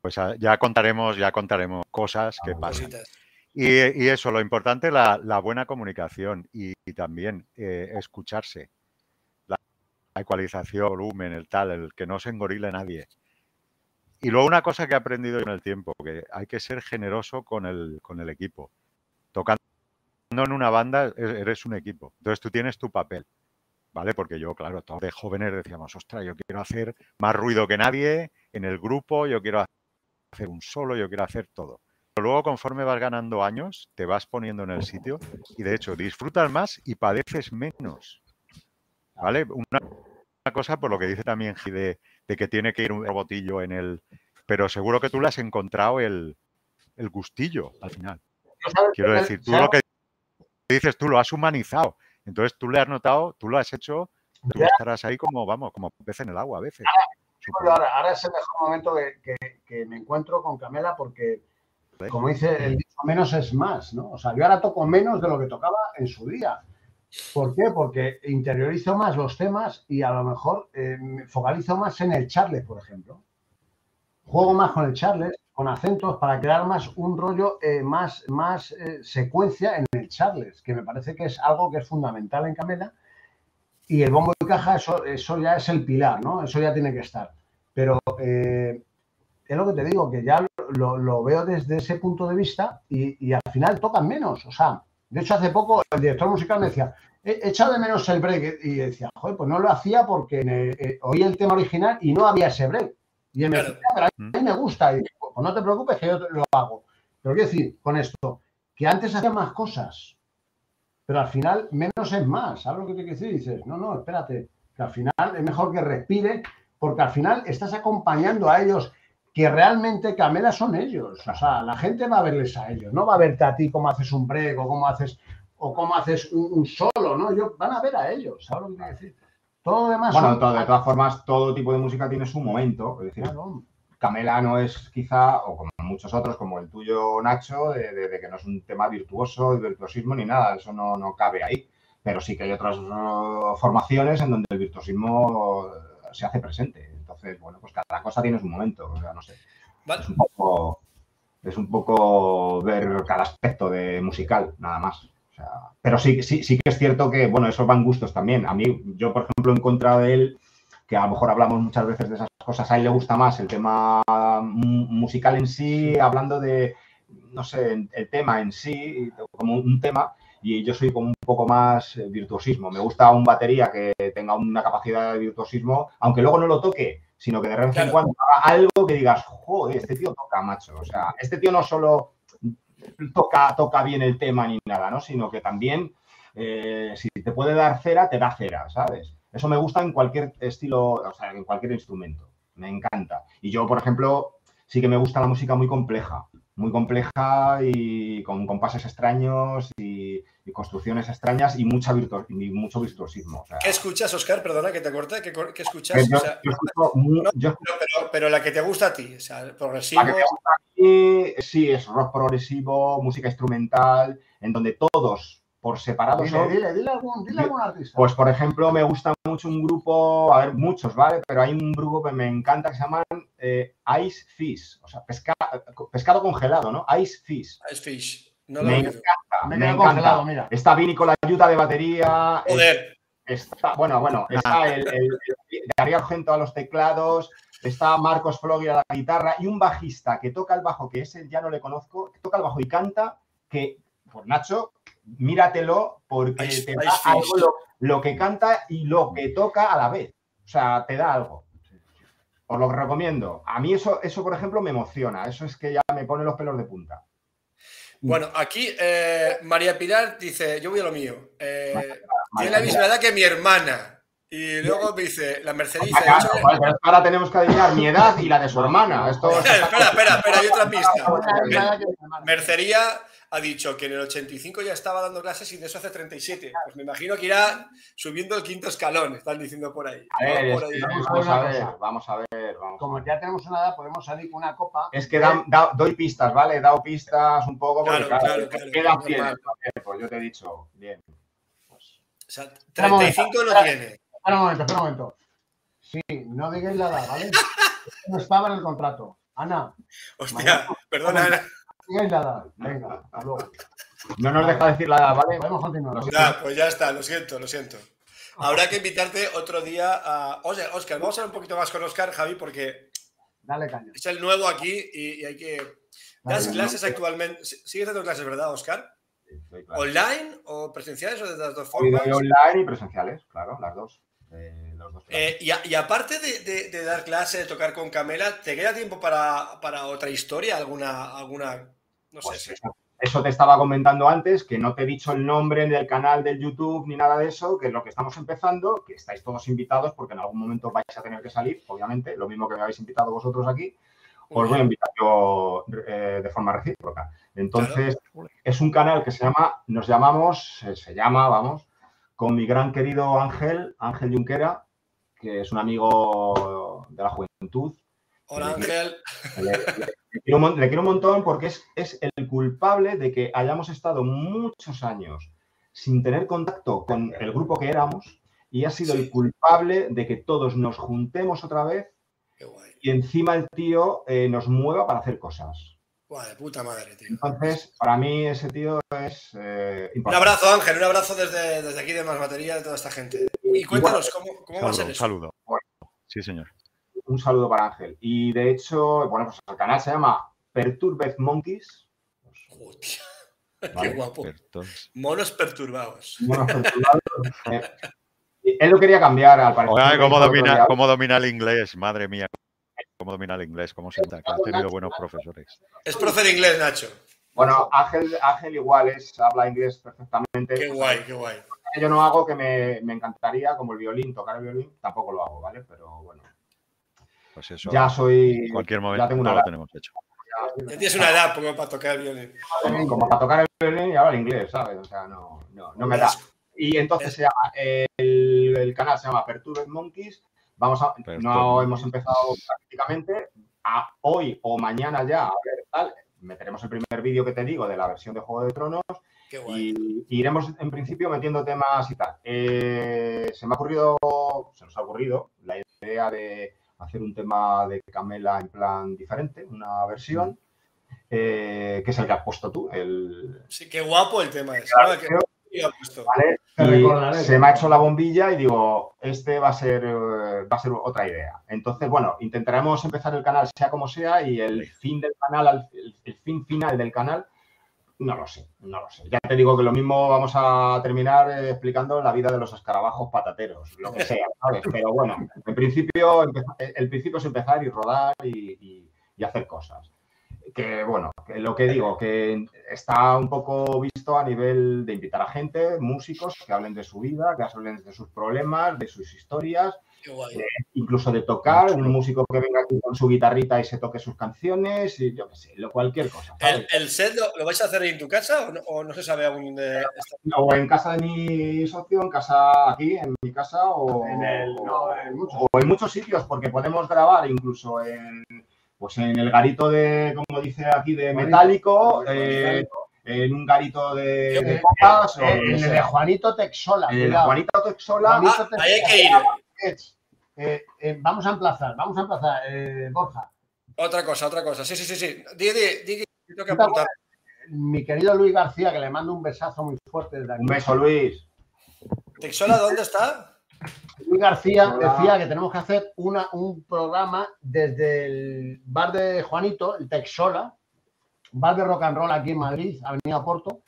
Pues ah, ya contaremos, ya contaremos cosas que pasan. Y, y eso, lo importante, la, la buena comunicación y, y también eh, escucharse. La, la ecualización, volumen, el tal, el que no se engorile nadie. Y luego una cosa que he aprendido con el tiempo, que hay que ser generoso con el, con el equipo. Tocando en una banda e- eres un equipo. Entonces tú tienes tu papel. ¿Vale? Porque yo, claro, todos de jóvenes decíamos, ostras, yo quiero hacer más ruido que nadie en el grupo, yo quiero hacer un solo, yo quiero hacer todo. Pero luego, conforme vas ganando años, te vas poniendo en el sitio y de hecho disfrutas más y padeces menos. ¿Vale? Una, una cosa por lo que dice también Gi de, de que tiene que ir un robotillo en el. Pero seguro que tú le has encontrado el, el gustillo al final. Quiero decir, tú lo que dices, tú lo has humanizado. Entonces tú le has notado, tú lo has hecho, tú estarás ahí como, vamos, como pez en el agua a veces. Ahora, es el mejor momento que, me encuentro con Camela porque, como dice, el dicho menos es más, ¿no? O sea, yo ahora toco menos de lo que tocaba en su día. ¿Por qué? Porque interiorizo más los temas y a lo mejor eh, me focalizo más en el charles, por ejemplo. Juego más con el charles, con acentos, para crear más un rollo, eh, más, más eh, secuencia en el charles, que me parece que es algo que es fundamental en Camela. Y el bombo y caja, eso, eso ya es el pilar, ¿no? Eso ya tiene que estar. Pero eh, es lo que te digo, que ya lo, lo veo desde ese punto de vista y, y al final tocan menos. O sea, de hecho, hace poco el director musical me decía, he echado de menos el break. Y decía, joder, pues no lo hacía porque el- eh, oí el tema original y no había ese break. Y él me decía, "Ah, pero a mí me gusta. Y dije, pues no te preocupes que yo lo hago. Pero quiero decir, con esto, que antes hacía más cosas, pero al final menos es más. ¿Sabes lo que te quiero decir? Dices, no, no, espérate, que al final es mejor que respire, porque al final estás acompañando a ellos, que realmente Camela son ellos. O sea, la gente va a verles a ellos, no va a verte a ti cómo haces un break o cómo haces, o cómo haces un, un solo, ¿no? Ellos van a ver a ellos, ¿sabes lo que quiero decir? Todo lo demás Bueno, son- de todas formas, todo tipo de música tiene su momento. Es decir, Claro. Camela no es quizá, o como muchos otros, como el tuyo, Nacho, de, de- de que no es un tema virtuoso, de virtuosismo ni nada, eso no, no cabe ahí. Pero sí que hay otras uh, formaciones en donde el virtuosismo uh, se hace presente. Entonces, bueno, pues cada cosa tiene su momento. O sea, no sé. Vale. Es un poco, es un poco ver cada aspecto de musical, nada más. O sea, pero sí, sí, sí que es cierto que, bueno, esos van gustos también. A mí, yo, por ejemplo, he encontrado de él que a lo mejor hablamos muchas veces de esas cosas. A él le gusta más el tema mu- musical en sí, hablando de, no sé, el tema en sí, como un tema, y yo soy como un poco más eh, virtuosismo. Me gusta un batería que tenga una capacidad de virtuosismo, aunque luego no lo toque, sino que de vez en cuando haga algo que digas, joder, este tío toca, macho. O sea, este tío no solo toca, toca bien el tema ni nada, ¿no? Sino que también, eh, si te puede dar cera, te da cera, ¿sabes? Eso me gusta en cualquier estilo, o sea, en cualquier instrumento. Me encanta. Y yo, por ejemplo, sí que me gusta la música muy compleja, muy compleja y con compases extraños y, y construcciones extrañas y, mucha virtu- y mucho virtuosismo. O sea, ¿Qué escuchas, Oscar? Perdona que te corte. ¿Qué, escuchas? yo, O sea, yo escucho mu- no, yo pero, pero- pero la que te gusta a ti, o sea, progresivo. La que me gusta a mí, sí, es rock progresivo, música instrumental, en donde todos por separado Dile, son- dile, dile algún, dile algún artista. Pues, por ejemplo, me gusta mucho un grupo, a ver, muchos, ¿vale? Pero hay un grupo que me encanta que se llaman eh, Ice Fish, o sea, pesca- pescado congelado, ¿no? Ice Fish. Ice Fish. No lo Me encanta, me encanta. congelado, mira. Está Vini con la ayuda de batería. Joder. Está, bueno, bueno, está el, el, el Darío Argento a los teclados, está Marcos Flogui a la guitarra y un bajista que toca el bajo, que ese ya no le conozco, que toca el bajo y canta, que, pues Nacho, míratelo porque Ice- te da algo lo, lo que canta y lo que toca a la vez. O sea, te da algo. Os lo recomiendo. A mí eso, eso, por ejemplo, me emociona. Eso es que ya me pone los pelos de punta. Bueno, aquí eh, María Pilar dice, yo voy a lo mío. Eh, tiene la misma edad que mi hermana. Y luego me dice, la Mercedes dice, Acá, "Hecho- joder, pero es que ahora tenemos que adivinar mi edad y la de su hermana. Esto espera, espera, espera, hay otra pista. Mercería ha dicho que en el 85 ya estaba dando clases y de eso hace 37. Pues me imagino que irá subiendo el quinto escalón, están diciendo por ahí. A ver, ¿no? Por es ahí. que Vamos a ver vamos a ver, vamos Como ya tenemos una edad, podemos salir con una copa. Es que da- da- doy pistas, ¿vale? He dado pistas un poco porque, Claro, claro, claro, claro, normal. fieles. Pues yo te he dicho, bien. Pues, O sea, 35 no tiene. Espera un momento, espera un momento. Sí, no digáis la edad, ¿vale? No estaba en el contrato. Ana, Hostia, perdona. Ana. digáis la edad. Venga, hasta luego. no nos deja decir la edad, ¿vale? Podemos continuar. Ya, pues ya está, lo siento, lo siento. Habrá que invitarte otro día a. Oye, Oscar, vamos a hablar un poquito más con Oscar, Javi, porque Dale caña. es el nuevo aquí y, y hay que. ¿Das Dale, clases actualmente? ¿Sigues dando clases, verdad, Oscar? Sí, claro. ¿Online o presenciales o de las dos formas? online y presenciales, claro, las dos. Eh, los dos Eh, y, a- y aparte de, de- de dar clase, de tocar con Camela, ¿te queda tiempo para, para otra historia? ¿Alguna, alguna no sé, Pues si- eso, eso te estaba comentando antes, que no te he dicho el nombre del canal del YouTube ni nada de eso, que es lo que estamos empezando, que estáis todos invitados porque en algún momento vais a tener que salir, obviamente, lo mismo que me habéis invitado vosotros aquí, os voy a invitar yo eh, de forma recíproca. Entonces, es un canal que se llama, nos llamamos, se llama, vamos, con mi gran querido Ángel, Ángel Junquera, que es un amigo de la juventud, Hola Ángel. le, quiero un, mon- le quiero un montón porque es, es el culpable de que hayamos estado muchos años sin tener contacto con el grupo que éramos y ha sido Sí. el culpable de que todos nos juntemos otra vez y encima el tío eh, nos mueva para hacer cosas. Guay, de puta madre, tío. Entonces, para mí ese tío es eh, Un abrazo, Ángel, un abrazo desde, desde aquí de Más Batería de toda esta gente. Y cuéntanos, ¿cómo, cómo va a Saludo, ser un eso? saludo. Bueno. Sí, señor. Un saludo para Ángel. Y de hecho, bueno, pues el canal se llama Perturbed Monkeys. Hostia, Vale, qué guapo. Monos perturbados. Monos perturbados. Eh, él lo quería cambiar al parecer. Oiga, ¿cómo Otro domina, día. cómo domina el inglés? Madre mía. ¿Cómo domina el inglés? ¿Cómo sienta? Que ha tenido buenos profesores. Es profe de inglés, Nacho. Bueno, Ángel, Ángel igual es, habla inglés perfectamente. Qué guay, qué guay. Yo no hago que me, me encantaría, como el violín, tocar el violín, tampoco lo hago, ¿vale? Pero bueno, Pues eso, ya soy. en cualquier ya momento tengo una lo edad. tenemos hecho. Ya tienes una edad como para tocar el violín. Como para tocar el violín y hablar inglés, ¿sabes? O sea, no, no, no me da. Y entonces se llama, el, el canal se llama Perturbed Monkeys. Vamos a, no hemos empezado prácticamente. A hoy o mañana ya, a ver, tal, meteremos el primer vídeo que te digo de la versión de Juego de Tronos Qué guay. y y iremos en principio metiendo temas y tal. Eh, se me ha ocurrido, se nos ha ocurrido la idea de hacer un tema de Camela en plan diferente, una versión, eh, que es el que has puesto tú, el, Sí, qué guapo el tema ese. Claro, ¿no? Y se me ha hecho la bombilla y digo, este va a ser eh, va a ser otra idea. Entonces, bueno, intentaremos empezar el canal sea como sea y el fin del canal, al- el, el fin final del canal, no lo sé, no lo sé. Ya te digo que lo mismo vamos a terminar eh, explicando la vida de los escarabajos patateros, lo que sea, ¿sabes? Pero bueno, en principio, el principio es empezar y rodar y, y- y hacer cosas. Que bueno, que lo que digo, que está un poco visto a nivel de invitar a gente, músicos, que hablen de su vida, que hablen de sus problemas, de sus historias, incluso de tocar, un músico que venga aquí con su guitarrita y se toque sus canciones, y yo qué sé, lo, cualquier cosa. ¿El, set lo, lo vais a hacer en tu casa o no, o no se sabe aún de O en casa de mi socio, en casa aquí, en mi casa, o En el- no, en muchos. o en muchos sitios, porque podemos grabar incluso en, pues en el garito de, como dice aquí, de metálico, eh, metálico. en un garito de, de copas, o Eh, en el de Juanito Texola. En el cuidado. Juanito Texola, Juanito Ah, ahí hay que ir. Eh, eh, vamos a emplazar, vamos a emplazar, eh, Borja. Otra cosa, otra cosa. Sí, sí, sí, sí. Di, di, di, tengo que apuntar. Mi querido Luis García, que le mando un besazo muy fuerte desde aquí. un beso Luis. ¿Texola dónde está? Luis García Hola. decía que tenemos que hacer una, un programa desde el bar de Juanito, el Texola, bar de rock and roll aquí en Madrid, Avenida Porto,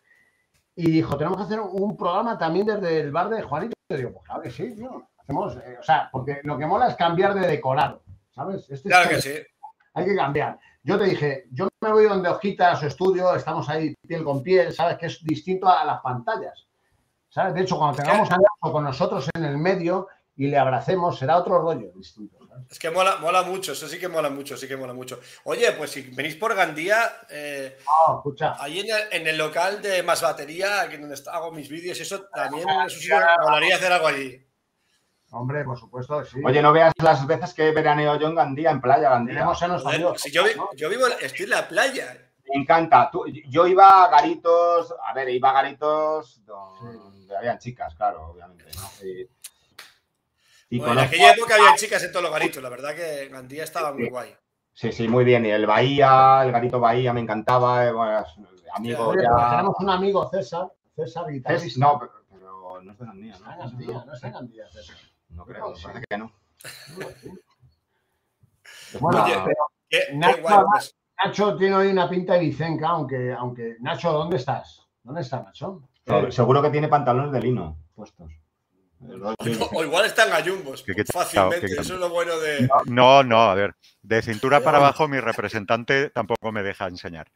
y dijo, tenemos que hacer un programa también desde el bar de Juanito. Y yo digo, pues claro que sí, tío. Hacemos, eh, o sea, porque lo que mola es cambiar de decorado, ¿sabes? Este Claro es- que sí. hay que cambiar. Yo te dije, yo me voy donde Hojita a su estudio, estamos ahí piel con piel, ¿sabes? Que es distinto a las pantallas. ¿Sabes? De hecho, cuando tengamos a Nacho con nosotros en el medio, y le abracemos, será otro rollo distinto. ¿sabes? Es que mola, mola mucho, eso sí que mola mucho, sí que mola mucho. Oye, pues si venís por Gandía, eh, escucha, ahí en el, en el local de Más Batería, aquí donde está- hago mis vídeos y eso, también es un sitio que me molaría hacer algo allí. hombre, por supuesto que sí. Oye, no veas las veces que veraneo yo en Gandía, en playa Gandía. tenemos nuestros Joder, amigos. si yo, vi- ¿no? yo vivo, en- estoy en la playa. Me encanta. Tú- yo iba a garitos, a ver, iba a garitos habían chicas, claro, obviamente. ¿no? Y, y Bueno, en aquella época había chicas en todos los garitos, la verdad que Gandía estaba muy guay. Sí, sí, muy bien. Y el Bahía, el garito Bahía me encantaba. eh, bueno, amigo Oye, ya. tenemos un amigo, César, César guitarrista. no, pero, pero no es de Gandía, Está en ¿no? Gandía, no está en Gandía, César. No creo, parece que no. Bueno, Oye, pero Qué, qué Nacho, guay, pues. Nacho tiene hoy una pinta de Vicenca, aunque, aunque. Nacho, ¿dónde estás? ¿Dónde está Nacho? Seguro que tiene pantalones de lino puestos. O igual están gallumbos, ¿Qué- qué te- fácilmente. Eso es lo bueno de. No, no, a ver. De cintura para abajo mi representante tampoco me deja enseñar.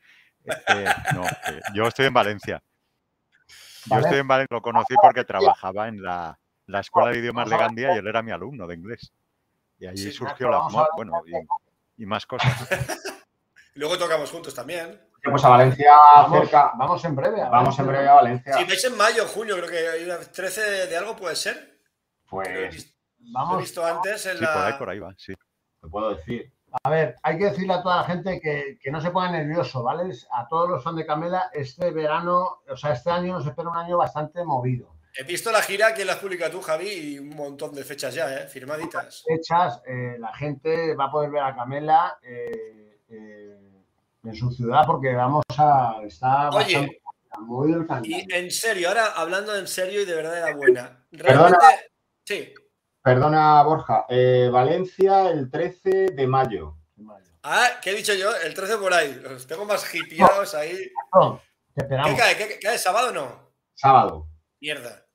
Eh, no, eh, yo estoy en Valencia. Yo estoy en Valencia, lo conocí porque trabajaba en la, la Escuela de Idiomas de Gandía y él era mi alumno de inglés. Y allí Sí, surgió la bueno, y, y más cosas. Luego tocamos juntos también. Pues a Valencia Vamos, cerca. vamos en breve. a Vamos Valencia, en breve a Valencia. Si vais en mayo, junio, creo que hay una 13 de, de algo, puede ser. Lo he Pues visto, lo he Vamos, visto antes en Sí, la. por ahí, por ahí va, sí. te puedo decir. a ver, hay que decirle a toda la gente que, que no se ponga nervioso, ¿vale? A todos los fans de Camela, este verano, o sea, este año nos espera un año bastante movido. He visto la gira que la has publicado tú, Javi, y un montón de fechas ya, ¿eh? Firmaditas. Fechas, eh, la gente va a poder ver a Camela eh, eh, en su ciudad porque vamos a. Está Oye, bastante movido el calendario. Y en serio, ahora hablando en serio y de verdad de la buena. Realmente. Sí. Perdona, Borja. eh, Valencia el 13 de mayo. Ah, ¿qué he dicho yo? El 13 por ahí. Los tengo más hipeados ahí. No, te ¿Qué cae? ¿Qué cae? ¿Sábado o no? Sábado. Mierda.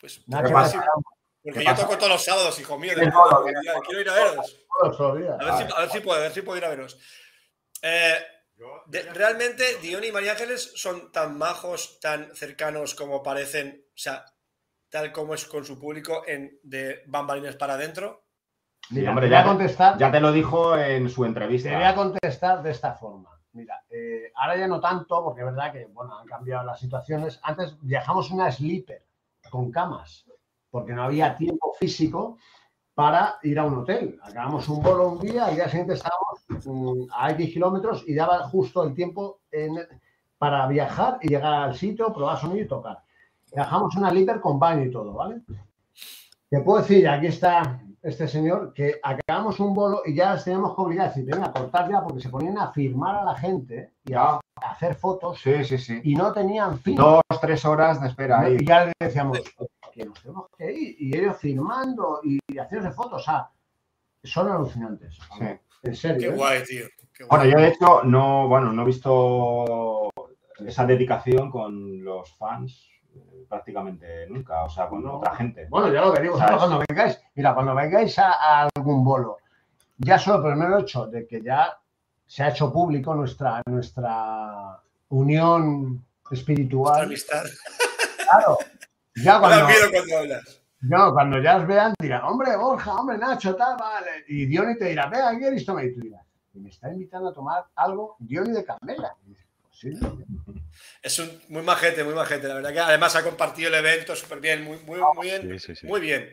Pues. Porque ¿Qué yo toco todos los sábados, hijo mío. Quiero ir a veros. ver, si, a ver si puedo, a ver si puedo ir a veros. Eh, de- realmente, Dion y María Ángeles son tan majos, tan cercanos como parecen, o sea, tal como es con su público en de bambalines para adentro. Mira, hombre, te voy a ya- contestar. Ya te lo dijo en su Te voy a entrevista. contestar de esta forma. Mira, eh, ahora ya no tanto, porque es verdad que bueno, han cambiado las situaciones. Antes viajamos una sleeper con camas, porque no había tiempo físico para ir a un hotel. Acabamos un vuelo un día, al día siguiente estábamos mm, a X kilómetros y daba justo el tiempo para viajar y llegar al sitio, probar sonido y tocar. Viajamos una sleeper con baño y todo, ¿vale? Te puedo decir, aquí está este señor, que acabamos un bolo y ya las teníamos que obligar a decir, venga, a cortar ya, porque se ponían a firmar a la gente y a, a hacer fotos Sí, sí, sí. y no tenían fin. Dos, tres horas de espera ahí. Y ya le decíamos que nos tenemos que ir. Y ellos firmando y haciéndose fotos. O sea, son alucinantes. Sí. En serio. Qué ¿eh? guay, tío. Qué guay. Bueno, yo de hecho no, bueno, no he visto esa dedicación con los fans prácticamente nunca, o sea, con No. otra gente. Bueno, ya lo veréis ¿Sabes? cuando vengáis. Mira, cuando vengáis a, a algún bolo, ya solo por el mero hecho de que ya se ha hecho público nuestra, nuestra unión espiritual. amistad. Claro. Ya cuando, miedo cuando hablas. no, cuando ya os vean, dirán, hombre, Borja, hombre, Nacho, tal, vale. Y Diony te dirá, venga, ¿qué eres toma? Y tú dirás, y me está invitando a tomar algo Diony de Camela. Y dices, pues sí, Es un muy majete, muy majete. La verdad que además ha compartido el evento súper bien, muy, muy, muy bien. Sí, sí, sí. Muy bien.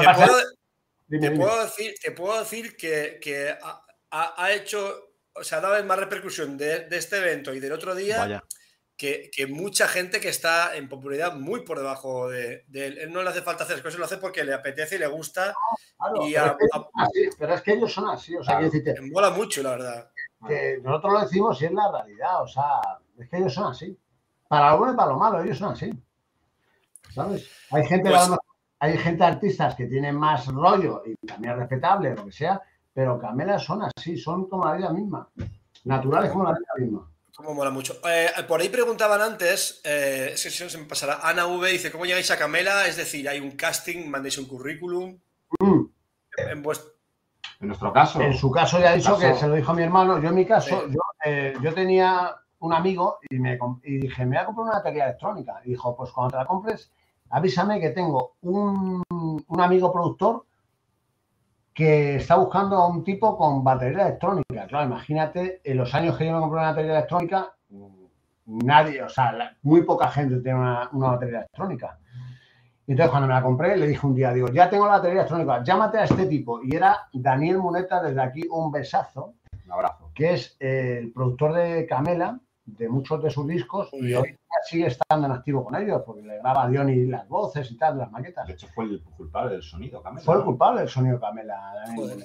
Que Te puedo, te puedo decir, te puedo decir que, que ha, ha- ha hecho, o sea, ha dado más repercusión de, de este evento y del otro día que, que mucha gente que está en popularidad muy por debajo de, de él. Él no le hace falta hacer cosas, lo hace porque le apetece y le gusta Claro, y pero, a- es que ellos son así, pero es que ellos son así. O sea, Claro. quiero decirte, mola mucho, la verdad. que nosotros lo decimos y es la realidad. O sea, es que ellos son así. Para lo bueno y para lo malo, ellos son así. ¿Sabes? Hay gente, Pues- a hay gente artistas que tienen más rollo y también es respetable, lo que sea, pero Camela son así, son como la vida misma. Naturales como la vida misma. Como mola mucho. Eh, por ahí preguntaban antes, eh, es que si no se me pasará, Ana V dice, ¿cómo llegáis a Camela? Es decir, hay un casting, mandéis un currículum. Mm. En vuest- En nuestro caso, En su caso ya ha dicho Caso- que se lo dijo mi hermano. Yo en mi caso, Sí. yo, eh, yo tenía un amigo y, me, y dije, me voy a comprar una batería electrónica. Y dijo, pues cuando te la compres, avísame que tengo un, un amigo productor que está buscando a un tipo con batería electrónica. Claro, imagínate, en los años que yo me compré una batería electrónica, nadie, o sea, la- muy poca gente tiene una, una batería electrónica. Y entonces cuando me la compré, le dije un día, digo, ya tengo la batería electrónica, llámate a este tipo. Y era Daniel Muneta, desde aquí un besazo, Un abrazo. que es el productor de Camela, de muchos de sus discos, y hoy sigue estando en activo con ellos, porque le graba a Diony las voces y tal, las maquetas. De hecho, fue el culpable del sonido, Camela. Fue el culpable del sonido Camela. Joder.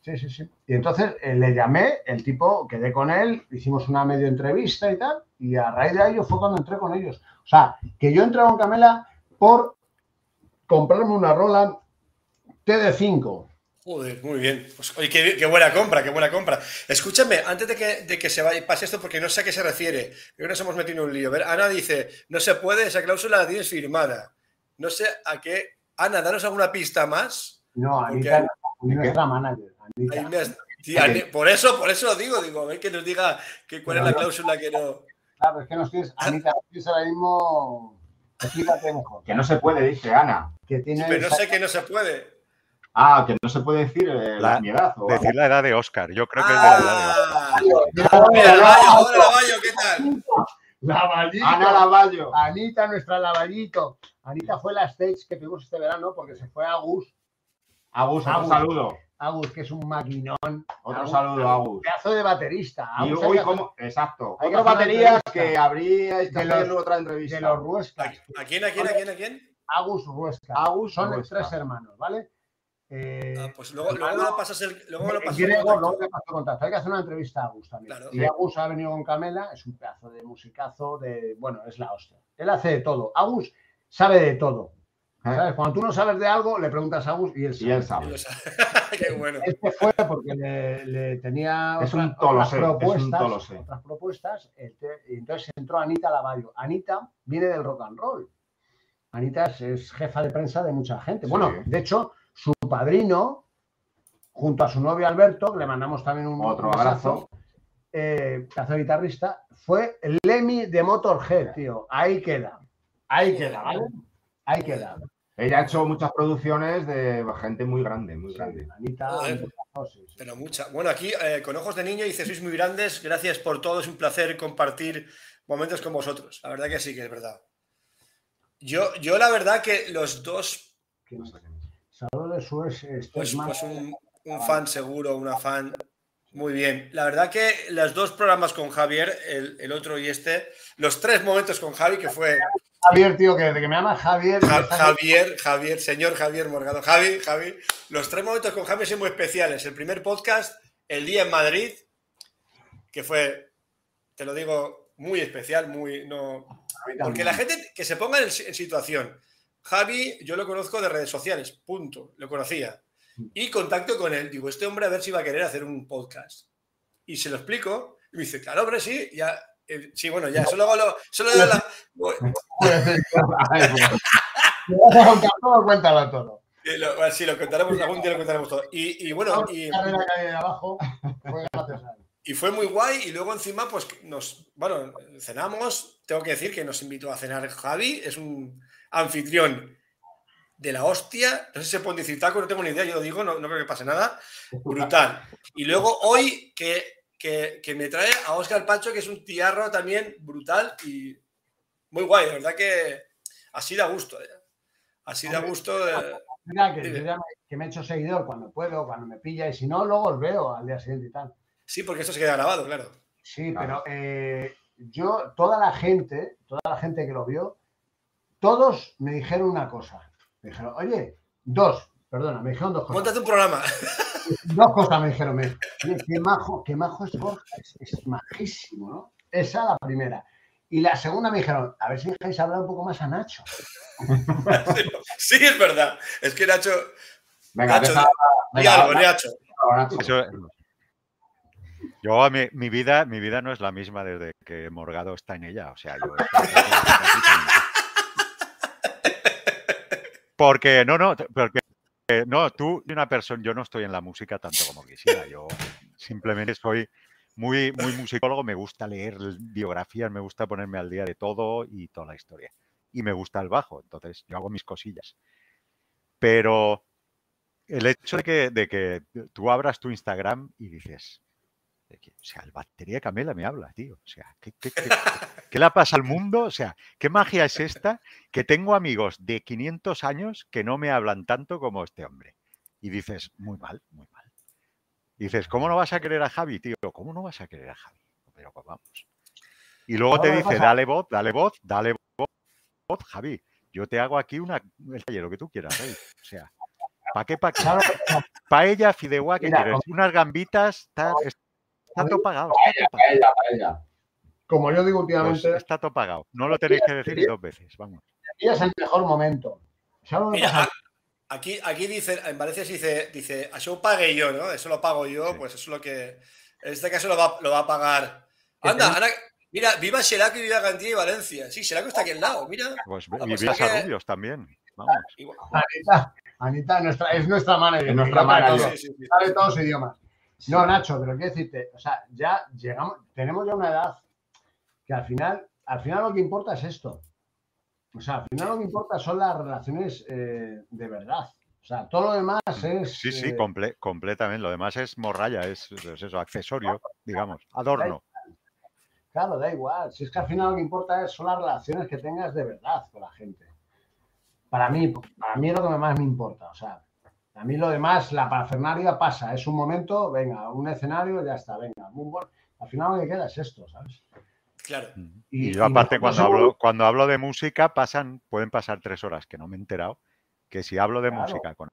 Sí, sí, sí. Y entonces eh, le llamé, el tipo, quedé con él, hicimos una medio entrevista y tal, y a raíz de ello fue cuando entré con ellos. O sea, que yo entré con Camela por comprarme una Roland TD5. Joder, muy bien. Pues, oye, qué, qué buena compra, qué buena compra. Escúchame, antes de que, de que se vaya, pase esto, porque no sé a qué se refiere, creo que nos hemos metido en un lío. A ver, Ana dice, no se puede, esa cláusula la tienes firmada. No sé a qué. Ana, danos alguna pista más. No, Porque- Anita es nuestra manager. Anita. Ahí me has- Sí, Ani- por eso, por eso lo digo, digo, a ver que nos diga que, cuál es la cláusula que no. Claro, es que nos tienes, Anita, nos tienes ahora mismo, explícate mejor. Que no se puede, dice Ana. Que tiene Pero no sé que no se puede. Ah, que no se puede decir eh, la, mi edad. o. Decir la edad de Oscar. Yo creo que es de la edad de Oscar. Ah, hola, Lavalle, ¿qué tal? Lavallito. Ana Lavallo. Anita, nuestra lavallito. Anita fue la stage que tuvimos este verano porque se fue a Agus. Agus, Agus. saludo. Agus, que es un maquinón. Otro Agus, saludo, Agus. Pedazo de baterista. Y Agus, hay que como, exacto. hay Otras baterías que habríais que los- hacer otra entrevista. de los Ruescas. ¿A quién, a quién, a quién, a quién? Agus Ruescas. Agus Son Ruesca. tres hermanos, ¿vale? Eh, Ah, pues luego, luego lo pasas el. Luego me lo pasas el Griego, contacto. luego. Hay que hacer una entrevista a Agus también. Claro. Y Agus ha venido con Camela, es un pedazo de musicazo, de, bueno, es la hostia. Él hace de todo. Agus sabe de todo. ¿Eh? ¿Sabes? Cuando tú no sabes de algo, le preguntas a Agus y él sabe. Y él sabe. Qué bueno. Este fue porque le, le tenía Es otra- un tolosé, otras es un propuestas, otras propuestas, este, y entonces entró Anita Lavallo. Anita viene del rock and roll. Anita es, es jefa de prensa de mucha gente. Sí. Bueno, de hecho, padrino, junto a su novio Alberto, que le mandamos también un Otro abrazo. eh, pedazo de guitarrista, fue Lemmy de Motorhead, tío. Ahí queda. Ahí queda, ¿vale? Ahí queda. Ella ha hecho muchas producciones de gente muy grande, muy grande. Sí, Anita, sí, sí. Pero mucha. Bueno, aquí eh, con ojos de niño dice: sois muy grandes, gracias por todo, es un placer compartir momentos con vosotros. La verdad que sí, que es verdad. Yo, yo la verdad que los dos. Salvador de Suez, este pues, pues un, un fan seguro, una fan. Muy bien. La verdad que los dos programas con Javier, el, el otro y este, los tres momentos con Javi, que fue Javier, tío, que desde que me llama Javier. Ja- Javier, Javier, señor Javier Morgado. Javi, Javi, los tres momentos con Javi son muy especiales. El primer podcast, el día en Madrid, que fue, te lo digo, muy especial, muy no. Porque la gente que se ponga en, en situación. Javi, yo lo conozco de redes sociales, punto. Lo conocía. Y contacto con él. Digo, este hombre a ver si va a querer hacer un podcast. Y se lo explico. Y me dice, claro, hombre, sí. Ya, eh, sí, bueno, ya. Solo, lo, solo lo- la- Me vas a contar todo, cuéntalo todo. Lo- sí, lo contaremos, algún día lo contaremos todo. Y, y bueno, y, y fue muy guay. Y luego encima, pues nos, bueno, cenamos. Tengo que decir que nos invitó a cenar Javi, es un anfitrión de la hostia. No sé si se pueden decir tacos, no tengo ni idea, yo lo digo, no, no creo que pase nada. Brutal. Y luego hoy que, que, que me trae a Oscar Pacho, que es un tiarro también brutal y muy guay, de verdad que así da gusto. eh. Así da gusto. eh. Mira, que, me, que me he hecho seguidor cuando puedo, cuando me pilla, y si no, luego os veo al día siguiente y tal. Sí, porque esto se queda grabado, claro. Sí, Claro. pero eh, yo, toda la gente, toda la gente que lo vio, todos me dijeron una cosa. Me dijeron, oye, dos, perdona, me dijeron dos cosas. Móntate un programa. Dos cosas me dijeron, me, oye, qué majo, qué majo es Borja, es, es majísimo, ¿no? Esa la primera. Y la segunda me dijeron, a ver si dejáis hablar un poco más a Nacho. Sí, es verdad. Es que Nacho. Venga, Nacho, deja, venga, algo, habla, Nacho. Nacho. Eso- yo, mi, mi vida, mi vida no es la misma desde que Morgado está en ella. O sea, yo. Porque, no, no, porque eh, no, tú una persona, yo no estoy en la música tanto como quisiera. Yo simplemente soy muy, muy musicólogo, me gusta leer biografías, me gusta ponerme al día de todo y toda la historia. y me gusta el bajo, entonces yo hago mis cosillas. Pero el hecho de que, de que tú abras tu Instagram y dices, o sea, el batería Camela me habla, tío. O sea, ¿qué, qué, qué, qué le pasa al mundo? O sea, ¿qué magia es esta? Que tengo amigos de 500 años que no me hablan tanto como este hombre. Y dices, muy mal, muy mal. dices, ¿cómo no vas a querer a Javi, tío? ¿Cómo no vas a querer a Javi? Pero pues vamos. Y luego te dice, dale voz, dale voz, dale voz, Javi. Yo te hago aquí una, el taller, lo que tú quieras, ¿eh? O sea, ¿para qué, para qué? Paella, fideuá, ¿qué Mira, quieres? Unas gambitas, está, está todo pagado. Está todo pagado. Paella, paella. Como yo digo Pues últimamente, está todo pagado. No lo tenéis que decir dos veces, vamos. aquí es el mejor momento. ¿Sabes lo que Mira, aquí, aquí dice, en Valencia se dice, dice, eso pague yo, ¿no? Eso lo pago yo, Sí. pues eso es lo que. En este caso lo va, lo va a pagar. Anda, mira, viva Xeraco y viva Cantilla y Valencia. Sí, Xeraco está aquí al lado, mira. Pues y es vías que- a rubios también. Vamos. Anita, Anita nuestra, es nuestra manager. Es nuestra manager. Sí, sí, sí. sabe todos los idiomas. No, Nacho, pero quiero decirte, o sea, ya llegamos, tenemos ya una edad que al final, al final lo que importa es esto. O sea, al final lo que importa son las relaciones eh, de verdad. O sea, todo lo demás es. Sí, sí, eh, comple- completamente. Lo demás es morralla, es, es eso, accesorio, digamos, adorno. Claro, da igual. Si es que al final lo que importa es, son las relaciones que tengas de verdad con la gente. Para mí, para mí es lo que más me importa. O sea, a mí lo demás, la parafernalia pasa. Es un momento, venga, un escenario, ya está, venga. Al final lo que queda es esto, ¿sabes? Claro. Y- Y yo aparte cuando hablo, cuando hablo de música pasan, pueden pasar tres horas que no me he enterado, que si hablo de Claro. música con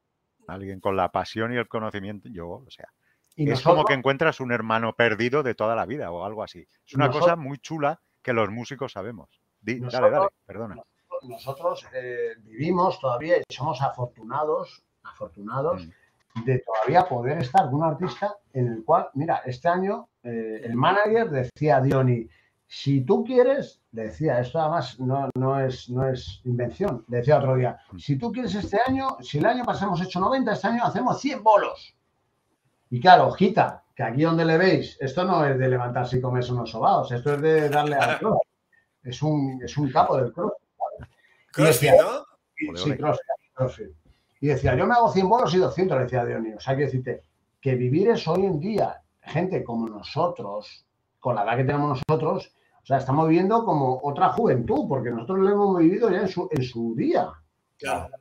alguien con la pasión y el conocimiento, yo, o sea, y es como que encuentras un hermano perdido de toda la vida o algo así. Es una Nosotros- cosa muy chula que los músicos sabemos. Di- dale, dale, perdona. nosotros eh, vivimos todavía y somos afortunados, afortunados Mm. de todavía poder estar con un artista en el cual, mira, este año eh, el manager decía a Diony, si tú quieres, le decía, esto además no, no, es, no es invención, le decía otro día, si tú quieres este año, si el año pasado hemos hecho 90, este año hacemos 100 bolos. Y claro, ojita, que aquí donde le veis, esto no es de levantarse y comerse unos sobados, esto es de darle al cross. Es un, es un capo del cross. CrossFit, ¿no? Sí, crossfit. Y decía, yo me hago 100 bolos y 200, le decía Diony. O sea, que decirte que vivir es hoy en día, gente como nosotros, con la edad que tenemos nosotros, o sea, estamos viviendo como otra juventud, porque nosotros lo hemos vivido ya en su, en su día. Claro.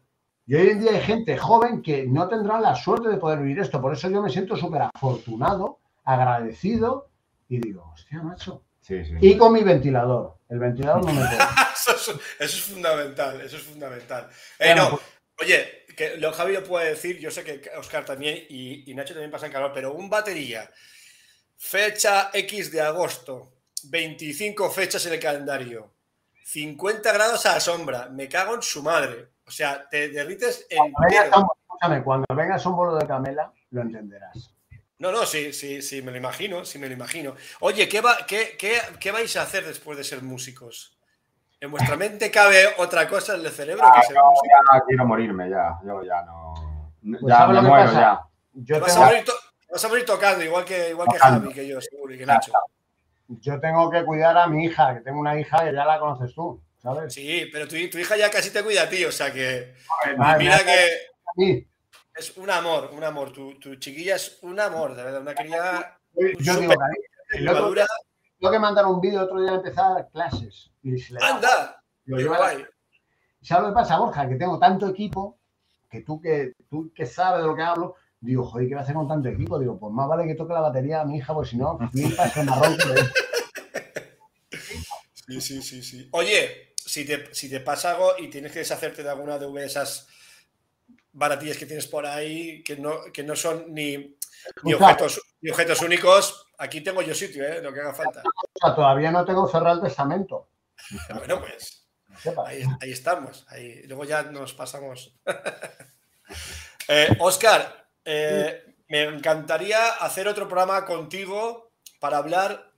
Y hoy en día hay gente joven que no tendrá la suerte de poder vivir esto. Por eso yo me siento súper afortunado, agradecido y digo, hostia, macho. Sí, sí. Y con mi ventilador. El ventilador no me puede. Eso es, eso es fundamental, eso es fundamental. Eh, no, Bueno, oye, que lo Javi lo puede decir, yo sé que Oscar también y, y Nacho también pasan calor, pero un batería, fecha X de agosto, 25 fechas en el calendario, 50 grados a la sombra, me cago en su madre. O sea, te derrites escúchame, cuando vengas un bolo de camela, lo entenderás. No, no, sí, sí, sí, me lo imagino, sí me lo imagino. Oye, ¿qué, va, qué, qué, qué vais a hacer después de ser músicos? ¿En vuestra mente cabe otra cosa en el cerebro que Yo músico? ya quiero morirme, ya. Yo ya no. Pues ya ¿sabes me muero, pasa? ya. Yo vas, tengo, a morir to- te vas a morir tocando, igual que, igual que Tocando. Javi, que yo, seguro, y que Nacho. yo tengo que cuidar a mi hija, que tengo una hija que ya la conoces tú, ¿sabes? Sí, pero tu, tu hija ya casi te cuida a ti, o sea que Madre mira que es un amor, un amor. Tu, tu chiquilla es un amor, de verdad, una cría Yo digo, el otro- madura. Tengo que mandar un vídeo otro día a empezar clases. Y se le da- ¡Anda! lo ¡Qué lleva- guay! ¿Sabes lo que pasa, Borja? Que tengo tanto equipo que tú que, tú que sabes de lo que hablo, digo, joder, ¿qué voy a hacer con tanto equipo? Digo, pues más vale que toque la batería a mi hija, pues si no, flipas el marrón que le. Sí, sí, sí, sí. Oye, si te, si te pasa algo y tienes que deshacerte de alguna de esas baratillas que tienes por ahí, que no, que no son ni, objetos, ni objetos únicos, aquí tengo yo sitio, ¿eh? lo que haga falta. todavía no tengo cerrado el testamento. Bueno, pues ahí, ahí estamos. Ahí. Luego ya nos pasamos. eh, Oscar, eh, me encantaría hacer otro programa contigo para hablar,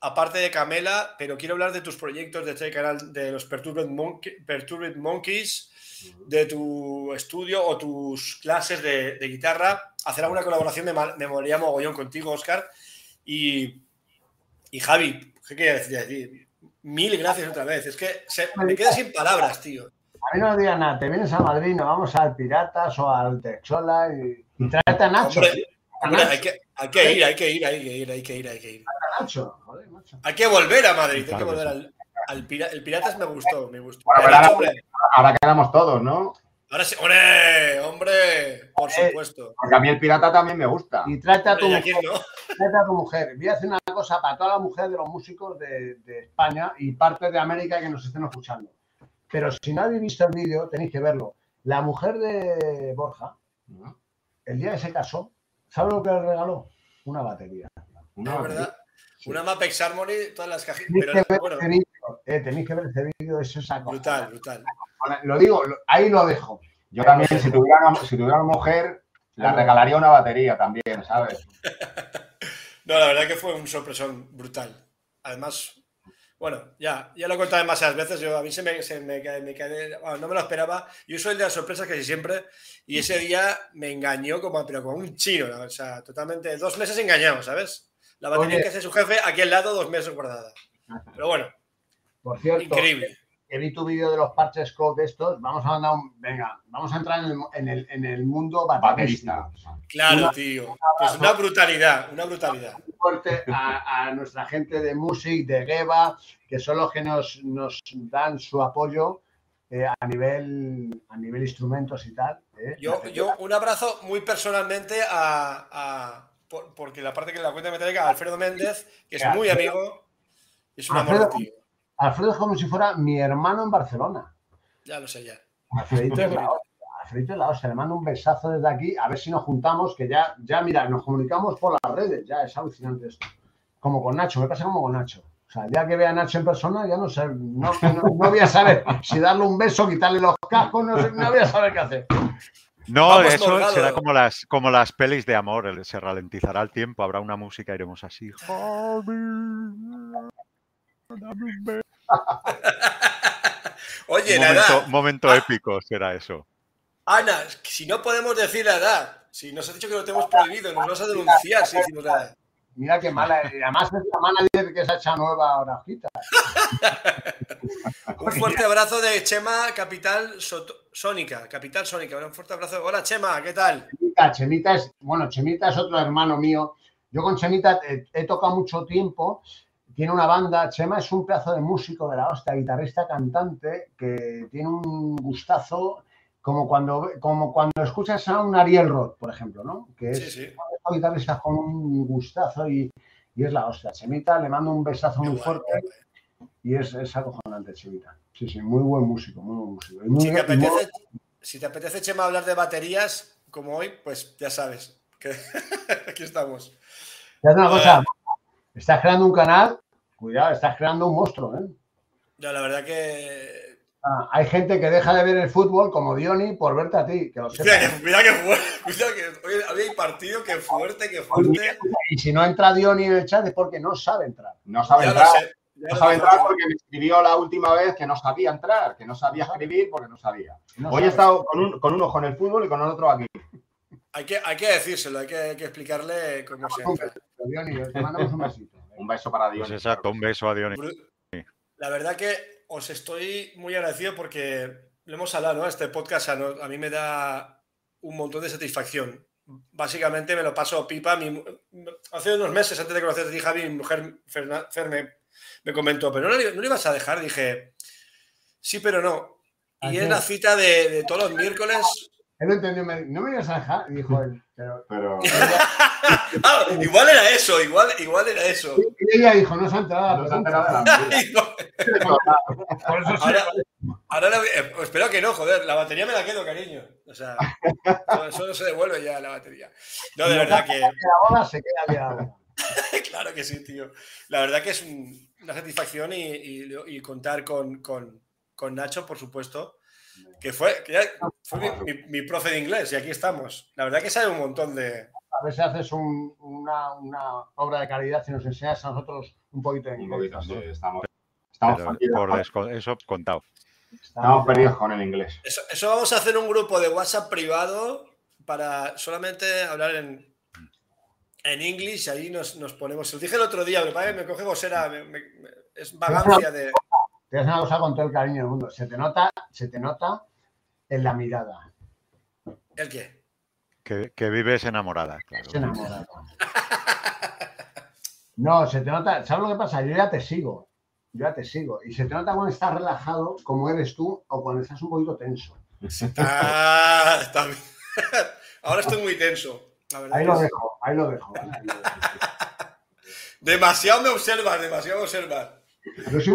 aparte de Camela, pero quiero hablar de tus proyectos de este canal de los Perturbed, Monkey- Perturbed Monkeys, de tu estudio o tus clases de, de guitarra. Hacer alguna colaboración me, me molaría mogollón contigo, Oscar. Y, y Javi, ¿qué quería decir? Mil gracias otra vez. Es que se- me quedé sin palabras, tío. A mí no me digas nada, te vienes a Madrid, nos vamos al Piratas o al Texola y, y tráete a Nacho. Hombre, Hombre, hay que, hay que ir, hay que ir, hay que ir, hay que ir, hay que ir. a Nacho. Joder. Hay que volver a Madrid, hay que volver al, al Pira- El Piratas me gustó, me gustó. Bueno, ahora- Ahora quedamos todos, ¿no? Ahora sí, hombre, hombre, por Eh, supuesto. Porque a mí el pirata también me gusta. Y tráete a tu Hombre, ¿y a mujer. no? Tráete a tu mujer. Voy a hacer una cosa para todas las mujeres de los músicos de, de España y parte de América que nos estén escuchando. Pero si no habéis visto el vídeo, tenéis que verlo. La mujer de Borja, ¿no? el día que se casó, ¿sabe lo que le regaló? Una batería. Una Es verdad. Una Mapex Harmony, todas las cajitas. Pero bueno. Eh, tenéis que ver ese vídeo, es esa cosa. brutal, brutal. Lo digo, lo- ahí lo dejo. Yo también, si tuviera, una- si tuviera una mujer, la regalaría una batería también, ¿sabes? No, la verdad que fue un sorpresón brutal. Además, bueno, ya, ya lo he contado demasiadas veces. Yo, a mí se me, se me, me quedé- bueno, no me lo esperaba. Yo soy el de las sorpresas casi siempre. Y ese día me engañó como, pero como un chino. ¿no? O sea, totalmente. Dos meses engañado, ¿sabes? La batería Oye. que hace su jefe aquí al lado, dos meses guardada. Pero bueno, Por cierto, increíble. que vi tu vídeo de los parches code estos. Vamos a mandar un. Venga, vamos a entrar en el, en el, en el mundo Baterista. Claro, Una- tío. Pues una brutalidad, una brutalidad. fuerte a, a nuestra gente de Music, de Geva, que son los que nos, nos dan su apoyo eh, a, nivel, a nivel instrumentos y tal. ¿eh? Yo, yo un abrazo muy personalmente a, a- por- porque la parte que la cuenta metálica, a Alfredo Méndez, que es muy amigo, es un amor tío. Alfredo es como si fuera mi hermano en Barcelona. Ya lo sé ya. Alfredito es la hostia. Alfredito es la hostia. Le mando un besazo desde aquí. A ver si nos juntamos, que ya, ya mira, nos comunicamos por las redes. Ya es alucinante esto. Como con Nacho, me pasa como con Nacho. O sea, día que vea a Nacho en persona, ya no sé, no, no, no voy a saber si darle un beso, quitarle los cascos, no, sé, no voy a saber qué hacer. No, Vamos, eso será como las, como las pelis de amor, se ralentizará el tiempo, habrá una música, iremos así. Dame un beso. Oye, la momento, edad. momento Ah. épico será eso. Ana, si no podemos decir la edad, si nos has dicho que lo tenemos prohibido, nos vas a denunciar si decimos la edad. Mira qué mala. Y además es la manager que se ha hecho nueva orajita. Un fuerte abrazo de Chema Capital Soto- Sónica. Capital Sónica. Un fuerte abrazo. Hola, Chema, ¿qué tal? Chemita, Chemita es, bueno, Chemita es otro hermano mío. Yo con Chemita he, he tocado mucho tiempo. Tiene una banda. Chema es un pedazo de músico de la hostia, guitarrista, cantante, que tiene un gustazo como cuando, como cuando escuchas a un Ariel Roth, por ejemplo, ¿no? Que es Sí, sí. un guitarrista con un gustazo y, y es la hostia. Chemita, le mando un besazo muy fuerte guay. y es, es acojonante, Chemita. Sí, sí, muy buen músico, muy buen músico. Muy- Si te, muy- apetece, si te apetece, Chema, hablar de baterías, como hoy, pues ya sabes. Que aquí estamos. Te hace una cosa, estás creando un canal, cuidado, estás creando un monstruo, ¿eh? No, la verdad que. Ah, hay gente que deja de ver el fútbol como Diony por verte a ti, que lo Mira que, mira que fuerte. Mira que hoy había partido, que fuerte, que fuerte. Y si no entra Diony en el chat es porque no sabe entrar. No sabe Ya entrar. sé. No sabe entrar porque me escribió la última vez que no sabía entrar, que no sabía escribir porque no sabía. No Hoy sabe. he estado con un, con un ojo en el fútbol y con el otro aquí. Hay que, hay que decírselo, hay que, hay que explicarle cómo se entra. Diony, te mandamos un besito. Un beso para Dios. Pues exacto, un beso a Dionis. La verdad que os estoy muy agradecido porque lo hemos hablado, ¿no? Este podcast a, no- a mí me da un montón de satisfacción. Básicamente me lo paso pipa. Mi hace unos meses, antes de conocerte, dije Javi, mi mujer Ferna- Fer me, me comentó, pero no, le- no le ibas a dejar. Dije, sí, pero no. ¿A Y es la cita de, de todos los miércoles. Él no entendió, me- no me ibas a dejar, dijo él. Pero Pero Ah, igual era eso, igual, igual era eso. y ella dijo, no se ha enterado. no se ha enterado de la vida. Por eso sí. Ahora, ahora la- eh, espero que no, joder, la batería me la quedo, cariño. O sea, eso, eso no se devuelve ya la batería. No, de verdad que, La bola se queda liada. claro que sí, tío. La verdad que es un- una satisfacción y, y- y contar con, con- con Nacho, por supuesto, que fue, que ya fue mi, mi- mi profe de inglés y aquí estamos. La verdad que sabe un montón de... A ver si haces un- una, una obra de caridad y nos enseñas a nosotros un poquito de Un inglés. poquito, sí, estamos, estamos, por eso contado. estamos perdidos con el inglés. Eso, eso vamos a hacer un grupo de WhatsApp privado para solamente hablar en, en English, ahí nos, nos ponemos. Lo dije el otro día, me, me coge me, me, es vagancia de. Te haces una cosa con todo el cariño del mundo. Se te nota, se te nota en la mirada. ¿El qué? Que, que vives enamorada. Claro. Es enamorado. No, se te nota. ¿Sabes lo que pasa? Yo ya te sigo. Yo ya te sigo. Y se te nota cuando estás relajado, como eres tú, o cuando estás un poquito tenso. Ah, está bien. Ahora estoy muy tenso. La verdad Ahí lo dejo, ahí lo dejo. Ahí lo dejo. Demasiado me observas, demasiado me observas. Yo soy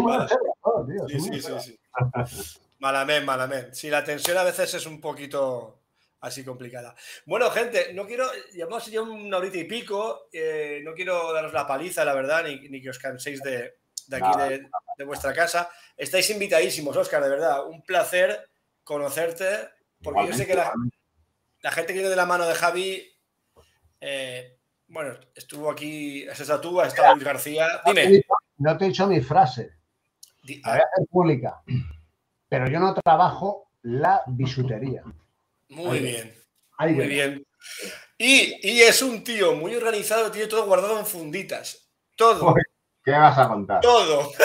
tío. Sí, sí, sí. Malamente, malamente. Sí, la tensión a veces es un poquito así complicada. Bueno, gente, no quiero, llevamos ya una horita y pico, eh, no quiero daros la paliza, la verdad, ni, ni que os canséis de, de aquí, de, de vuestra casa. Estáis invitadísimos, Oscar, de verdad. Un placer conocerte, porque yo sé que la, la gente que viene de la mano de Javi, eh, bueno, estuvo aquí, has estado tú, has estado Luis García. Dime. No te he dicho mi frase. La voy a hacer pública. Pero yo no trabajo la bisutería. Muy bien. Ahí Muy bien. Y, y es un tío muy organizado, tiene todo guardado en funditas. Todo. ¿Qué vas a contar? todo.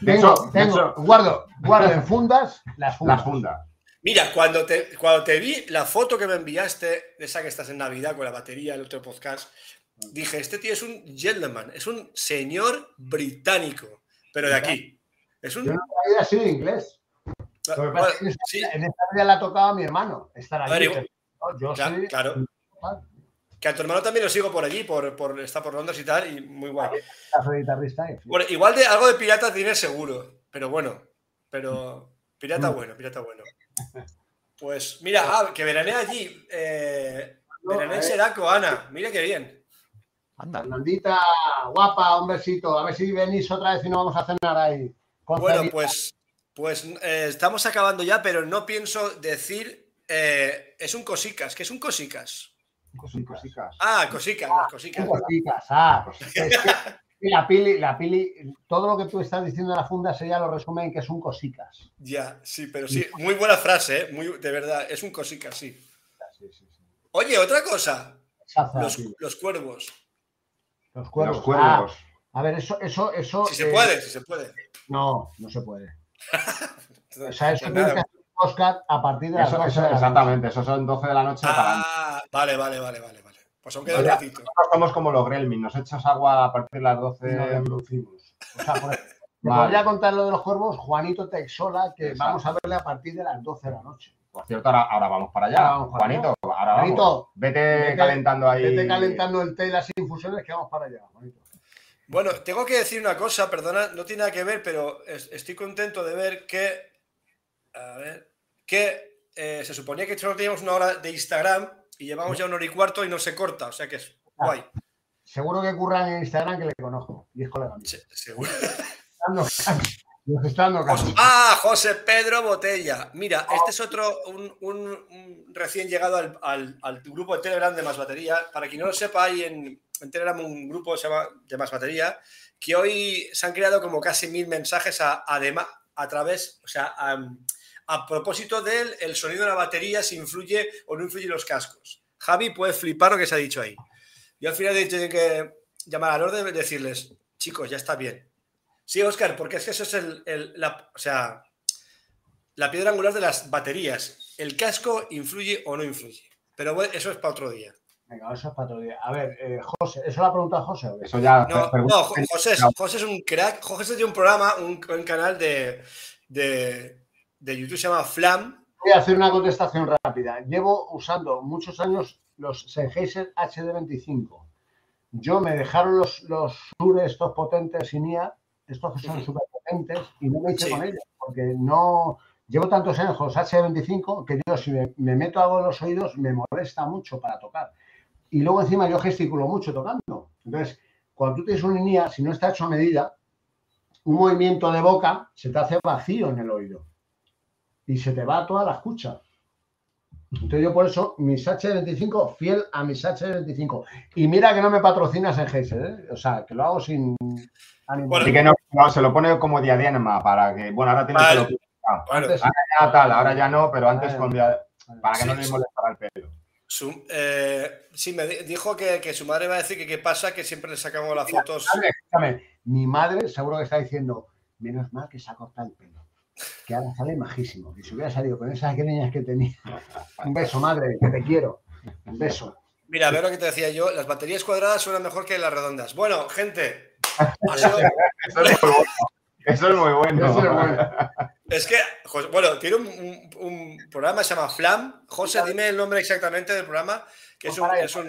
De Tengo, hecho, de tengo- hecho, guardo, guardo en fundas las fundas. la funda. Mira, cuando te, cuando te vi la foto que me enviaste, de esa que estás en Navidad con la batería, el otro podcast, dije, este tío es un gentleman, es un señor británico, pero de aquí. Es un... Yo no inglés. Lo que pasa es que en esta- Sí, en esta vida le ha tocado a mi hermano estar ver, allí. yo Claro, soy- claro. que a tu hermano también lo sigo por allí, por, por, está por Londres y tal, y muy guay. y- Bueno, igual de algo de pirata tiene seguro, pero bueno, pero pirata bueno, pirata bueno. Pues mira, ah, que veranea allí. Eh, veranea en eh. Seraco, Ana. Mira qué bien. Anda. Fernandita, guapa, un besito. A ver si venís otra vez y nos vamos a cenar ahí. Con Bueno, pues, pues eh, estamos acabando ya, pero no pienso decir. eh, es un cosicas, que es un cosicas. Cositas. Ah, cosicas, las cosicas. Cositas, ah. Es que la pili, la pili, todo lo que tú estás diciendo de la funda ella lo resume en que es un cosicas. Ya, sí, pero sí, muy buena frase, ¿eh? Muy, de verdad, es un cosicas, sí. Sí, sí, sí. Oye, otra cosa, los cuervos. Los cuervos. Los cuervos. Ah, a ver, eso, eso, eso. Si se eh, puede, si se puede. No, no se puede. O sea, eso Pues tienes que hacer un Oscar a partir de las Eso, 12 eso- de la noche. exactamente, eso son 12 de la noche. Ah, vale, vale, vale, vale, vale. Pues aún queda ratito. Nosotros somos como los Gremlin, nos echas agua a partir de las 12. No reproducimos. O sea, por te Vale. podría contar lo de los cuervos, Juanito Texola, que Exacto. vamos a verle a partir de las 12 de la noche. Por cierto, ahora, ahora vamos para allá. Vamos Juanito, ahora vamos. Juanito, Vete, vete- calentando ahí. Vete calentando el té y las infusiones que vamos para allá, Juanito. Bueno, tengo que decir una cosa, perdona, no tiene nada que ver, pero es- estoy contento de ver que. A ver. Que eh, se suponía que solo teníamos una hora de Instagram y llevamos ya una hora y cuarto y no se corta, o sea que es guay. Seguro que curran en Instagram que le conozco. Y es colega mío. Se- seguro. Nos está dando Jos- caña. Ah, José Pedro Botella. Mira, este es otro, un, recién llegado al, grupo de Telegram de Más Batería. Para quien no lo sepa, hay en, Telegram un grupo se llama de Más Batería, que hoy se han creado como casi mil mensajes a, además, a través, o sea, a, a propósito del el sonido de la batería, si influye o no influye en los cascos. Javi puede flipar lo que se ha dicho ahí. Yo al final he tenido que llamar al orden y decirles, chicos, ya está bien. Sí, Oscar, porque es que eso es el, el- la, o sea, la piedra angular de las baterías. ¿El casco influye o no influye? Pero bueno, eso es para otro día. Venga, eso es para otro día. A ver, eh, José, ¿eso la pregunta a José? Eso ya. No, Jo- José, es- José es un crack. José tiene un programa, un, un canal de, de, de YouTube, se llama Flam. Voy a hacer una contestación rápida. Llevo usando muchos años los Sennheiser HD25. Yo me dejaron los, los Shure estos potentes sin IA, estos que son súper potentes, y no me hice Sí. con ellos, porque no... Llevo tantos años con los HD25 que yo si me, me meto algo en los oídos me molesta mucho para tocar. Y luego encima yo gesticulo mucho tocando. Entonces, cuando tú tienes un IA, si no está hecho a medida, un movimiento de boca se te hace vacío en el oído y se te va toda la escucha. Entonces yo por eso mis H25, fiel a mis H25. Y mira que no me patrocinas en Geyser, ¿eh? o sea, que lo hago sin ánimo. Bueno, Así que no, no, se lo pone como diadema para que. Bueno, ahora tiene Vale. pelo. Bueno, Antes- Ya tal, ahora ya no, pero antes Vale. con dia- para que no le molestara el pelo. Su- eh, sí, me di- dijo que, que su madre va a decir que qué pasa, que siempre le sacamos las fotos. Madre, escúchame, mi madre seguro que está diciendo, menos mal que se ha cortado el pelo. Que ahora sale majísimo. Que si hubiera salido con esas greñas que tenía. Un beso, madre, que te quiero. Un beso. Mira, a ver lo que te decía yo, las baterías cuadradas suenan mejor que las redondas. Bueno, gente, Eso es muy bueno. Eso es muy bueno. Eso es bueno. es que, José- bueno, tiene un, un- un programa que se llama Flam. José, dime el nombre exactamente del programa, que es un... Para es un-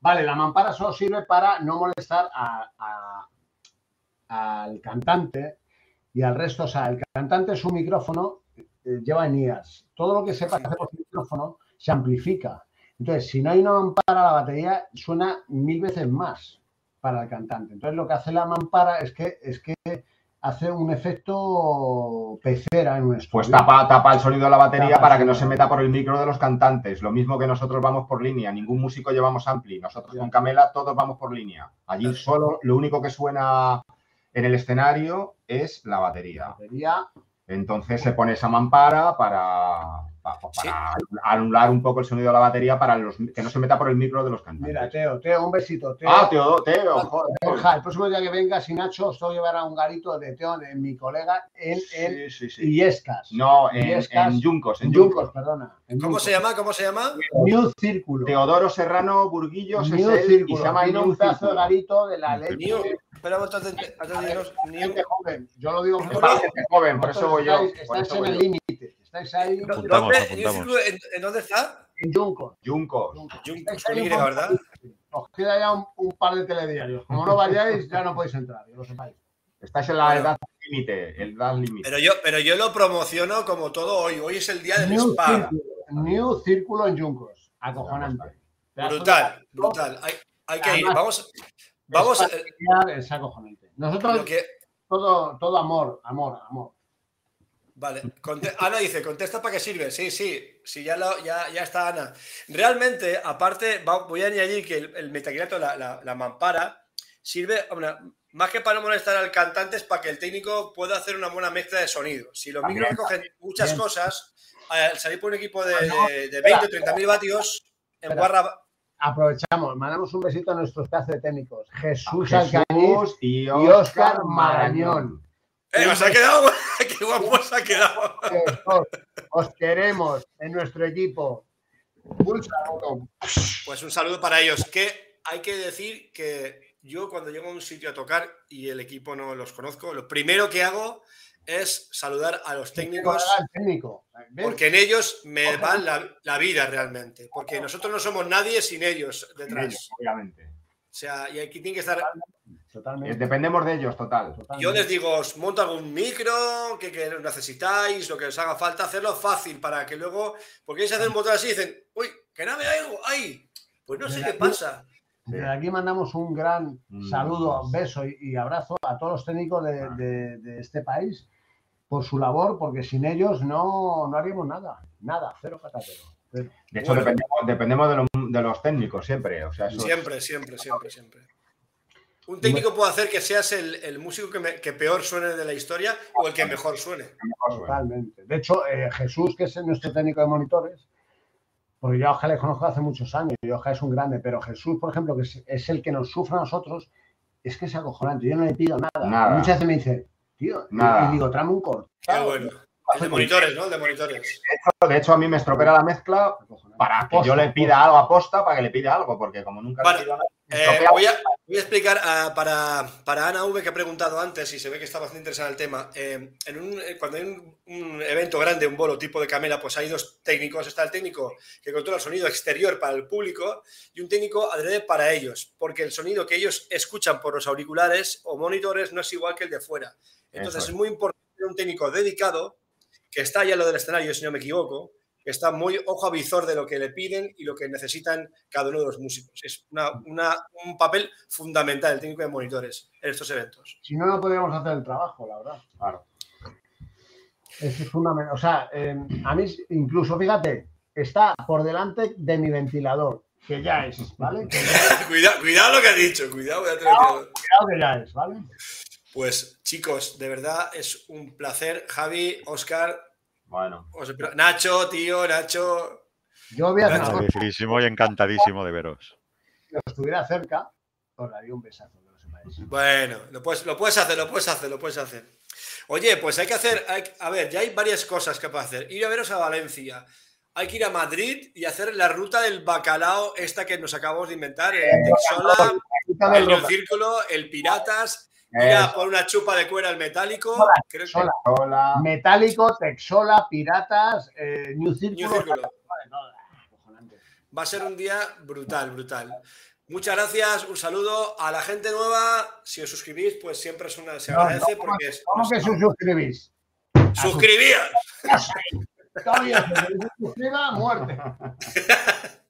Vale, la mampara solo sirve para no molestar a- a- al cantante y al resto. O sea, el cantante su micrófono eh, lleva en IAS. Todo lo que se pasa por su micrófono se amplifica. Entonces, si no hay una mampara, la batería suena mil veces más para el cantante. Entonces, lo que hace la mampara es que, es que hace un efecto pecera en un estudio. Pues tapa, tapa el sonido de la batería Tapa para que no se meta por el micro de los cantantes. Lo mismo que nosotros vamos por línea. Ningún músico llevamos ampli. Nosotros con Camela todos vamos por línea. Allí solo lo único que suena en el escenario es la batería. batería Entonces se pone esa mampara para, pa- para anular un poco el sonido de la batería para los, que no se meta por el micro de los cantantes. Mira, Teo, Teo, un besito. Teo. ah, Teo, Teo, joder. El próximo día que vengas, y Nacho, os tengo que llevar a un garito de Teo, en mi colega, en, en Sí, sí, sí. Illescas. No, en, Illescas. en Yuncos. En En Yuncos. Yuncos, perdona. en ¿Cómo Yuncos. se llama? ¿Cómo se llama? New Círculo. Teodoro Serrano Burguillos es New él y se llama Tiene New un pedazo de garito de la ley. New. Espera, antes de, antes de irnos, New. Gente joven. Yo lo digo Es para gente joven, por eso voy yo. Estáis, Por estáis eso en voy el límite. Estáis ahí ¿Dónde, Apuntamos, New apuntamos. Círculo, ¿en, en dónde está? en Y, un poco- ¿verdad? Os queda ya un, un par de telediarios. Como no vayáis, ya no podéis entrar, que lo sepáis. Estáis en la Bueno. edad límite, el edad límite. Pero yo, pero yo lo promociono como todo hoy. Hoy es el día del New spa. Círculo, New Círculo en Yuncos. Acojonante. Brutal, brutal. Hay, hay que ir. Vamos, vamos. Es eh, acojonante. Nosotros, que, todo, todo amor, amor, amor. Vale, conte- Ana dice, contesta para qué sirve. Sí, sí, sí, ya, lo- ya, ya está Ana. Realmente, aparte, va- voy a añadir que el, el metacrilato, la, la, la mampara, sirve, hombre, más que para no molestar al cantante, es para que el técnico pueda hacer una buena mezcla de sonido. Si los También, micros recogen muchas bien. cosas, al salir por un equipo de, de, de 20 o 30 mil vatios, en. Guarra... Aprovechamos, mandamos un besito a nuestros de técnicos. Jesús, Alcañiz. Jesús y Óscar Oscar Marañón. ¡Eh, os ha quedado! ¡Qué guapo os ha quedado! Os, os queremos en nuestro equipo. Un saludo. Pues un saludo para ellos. Que hay que decir que yo cuando llego a un sitio a tocar y el equipo no los conozco, lo primero que hago es saludar a los técnicos Al técnico. Porque en ellos me van la, la vida realmente. Porque nosotros no somos nadie sin ellos Ellos, detrás. obviamente. O sea, y aquí tiene que estar. Totalmente. Dependemos de ellos, total. totalmente. Yo les digo, os monto algún micro, que, que necesitáis, lo que os haga falta, hacerlo fácil para que luego. Porque ellos hacen un botón así y dicen, uy, que no veo algo, ¡ay! Pues no sé qué pasa. Desde aquí mandamos un gran Mm. saludo, beso y, y abrazo a todos los técnicos de, de- de este país por su labor, porque sin ellos no, no haríamos nada. Nada, cero patatero. De hecho, Bueno. dependemos, dependemos de, los- de los técnicos siempre. O sea, eso es- Siempre, siempre, siempre, siempre. Un técnico puede hacer que seas el, el músico que, me- que peor suene de la historia o el que mejor suene. Totalmente. De hecho, eh, Jesús, que es nuestro técnico de monitores, porque yo a Oja le conozco hace muchos años y Oja es un grande, pero Jesús, por ejemplo, que es, es el que nos sufre a nosotros, es que es acojonante. Yo no le pido nada. Nada. Muchas veces me dice, tío, y- Nada. y digo, trame un corto. Qué bueno. El de monitores, ¿no? El de monitores. De hecho, a mí me estropea la mezcla para que yo le pida algo a posta, para que le pida algo, porque como nunca Vale. le pido nada, Eh, voy, a, voy a explicar ah, para, para Ana V, que ha preguntado antes y se ve que está bastante interesada en el tema. Eh, en un, eh, cuando hay un, un evento grande, un bolo tipo de camela, pues hay dos técnicos. Está el técnico que controla el sonido exterior para el público y un técnico adrede para ellos, porque el sonido que ellos escuchan por los auriculares o monitores no es igual que el de fuera. Entonces Eso es muy importante un técnico dedicado que está ya en lo del escenario, si no me equivoco, está muy ojo a visor de lo que le piden y lo que necesitan cada uno de los músicos. Es una- una- un papel fundamental el técnico de monitores en estos eventos. Si no, no podríamos hacer el trabajo, la verdad. Claro. Es fundamental. O sea, eh, a mí, incluso, fíjate, está por delante de mi ventilador, que ya es, ¿vale? Cuidado, cuidado lo que ha dicho, cuidado. Cuidado. Cuidado que ya es, ¿vale? Pues chicos, de verdad es un placer. Javi, Oscar, Bueno, Nacho, tío, Nacho. Yo voy a hacer y encantadísimo de veros. Si estuviera cerca, os daría un besazo, que lo sepáis. Bueno, lo puedes, lo puedes hacer, lo puedes hacer, lo puedes hacer. Oye, pues hay que hacer, hay- a ver, ya hay varias cosas que puedes hacer. Ir a veros a Valencia. Hay que ir a Madrid y hacer la ruta del bacalao, esta que nos acabamos de inventar, el Texola, el el. Círculo, el Piratas, ir a Eso, por una chupa de cuera al metálico. Creo que Sola. hola. Metálico, Texola, Piratas, eh, New New Círculo. Círculo. Vale, no, acojonante. Va a ser un día brutal, brutal. Muchas gracias, un saludo a la gente nueva. Si os suscribís, pues siempre es una, se No, agradece no, ¿cómo- porque es. ¿Cómo que se suscribís? ¡Suscribíos! Suscriba, muerte.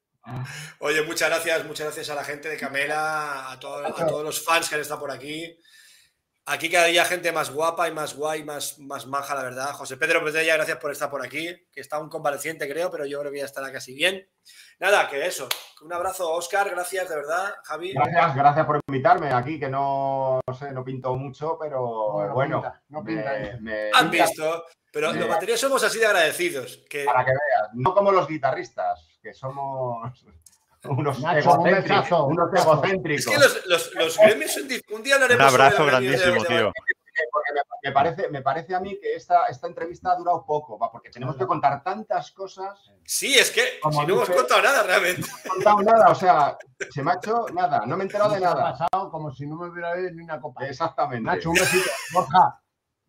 Oye, muchas gracias, muchas gracias a la gente de Camela, a, todo- a todos los fans que han estado por aquí. Aquí cada día gente más guapa y más guay, más, más maja, la verdad. José Pedro Petella, gracias por estar por aquí, que está un convaleciente, creo, pero yo creo que ya estará casi bien. Nada, que eso. Un abrazo, Oscar, gracias, de verdad, Javi. Gracias, gracias por invitarme aquí, que no, no sé, no pinto mucho, pero No, no bueno, pinta, no pinta me- eso. me- Han visto, pero los baterías somos así de agradecidos. Que, para que veas, no como los guitarristas, que somos unos, Nacho, un egocéntricos, un unos egocéntricos. es que los, los, los gremios Un día Un hablaremos sobre abrazo grandísimo, de- tío. Porque me, me parece, me parece a mí que esta, esta entrevista ha durado poco, va, porque tenemos que contar tantas cosas. Sí, es que Como si no hemos contado nada realmente. No he contado nada, o sea, se me ha hecho nada, no me he enterado de Me ha nada. pasado como si no me hubiera bebido ni una copa. Exactamente. Nacho, un besito. Borja,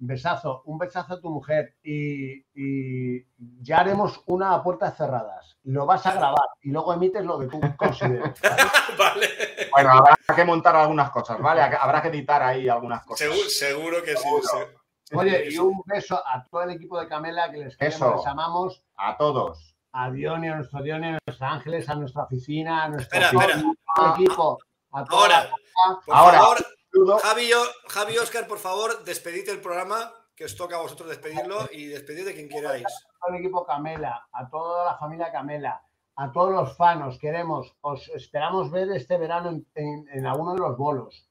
besazo, un besazo a tu mujer y, y ya haremos una a puertas cerradas. Lo vas a grabar y luego emites lo que tú consideres. vale. Bueno, habrá que montar algunas cosas, ¿vale? Habrá que editar ahí algunas cosas. Seguro, seguro que sí. Seguro. Oye, y un beso a todo el equipo de Camela que les queremos, Eso. les amamos. A todos. A Diony, a nuestro Diony, a nuestros ángeles, a nuestra oficina, a nuestro Espera, espera. equipo. A toda Ahora, la- Ahora. favor. Javi, yo- Javi Oscar, por favor, despedid el programa, que os toca a vosotros despedirlo y despedid de quien queráis. todo el equipo Camela, a toda la familia Camela, a todos los fans, os queremos, os esperamos ver este verano en, en- en alguno de los bolos.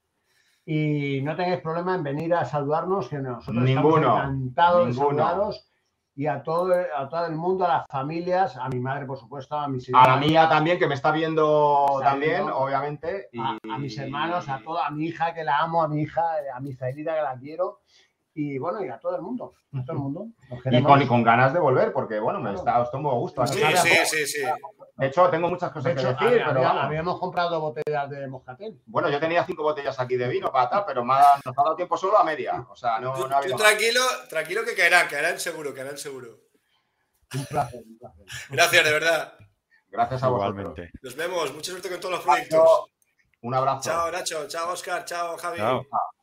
Y no tengáis problema en venir a saludarnos, que nosotros Ninguno, estamos encantados de ninguno. saludaros. Y a todo, a todo el mundo, a las familias, a mi madre, por supuesto, a mis A la hermanos, mía también, que me está viendo Está también, viendo. obviamente. y- a, a mis hermanos, a toda a mi hija que la amo, a mi hija, a mi Zairita que la quiero. Y bueno, y a todo el mundo, a todo el mundo. Y con, y con ganas de volver, porque bueno, me está, os tomo gusto. Sí, sí, sí, sí. De hecho, tengo muchas De cosas hecho, que decir, había- pero habíamos comprado botellas de Moscatel. Bueno, yo tenía cinco botellas aquí de vino para tal, pero me ha- nos ha dado tiempo solo a media. O sea, no, Tú, no ha habido tranquilo, tranquilo que caerán, caerán seguro, caerán seguro. Un placer, un placer. Gracias, de verdad. Gracias a vosotros. Igualmente. Nos vemos. Mucha suerte con todos los proyectos. Un abrazo. Chao, Nacho. Chao, Oscar. Chao, Javi. Chao. Chao.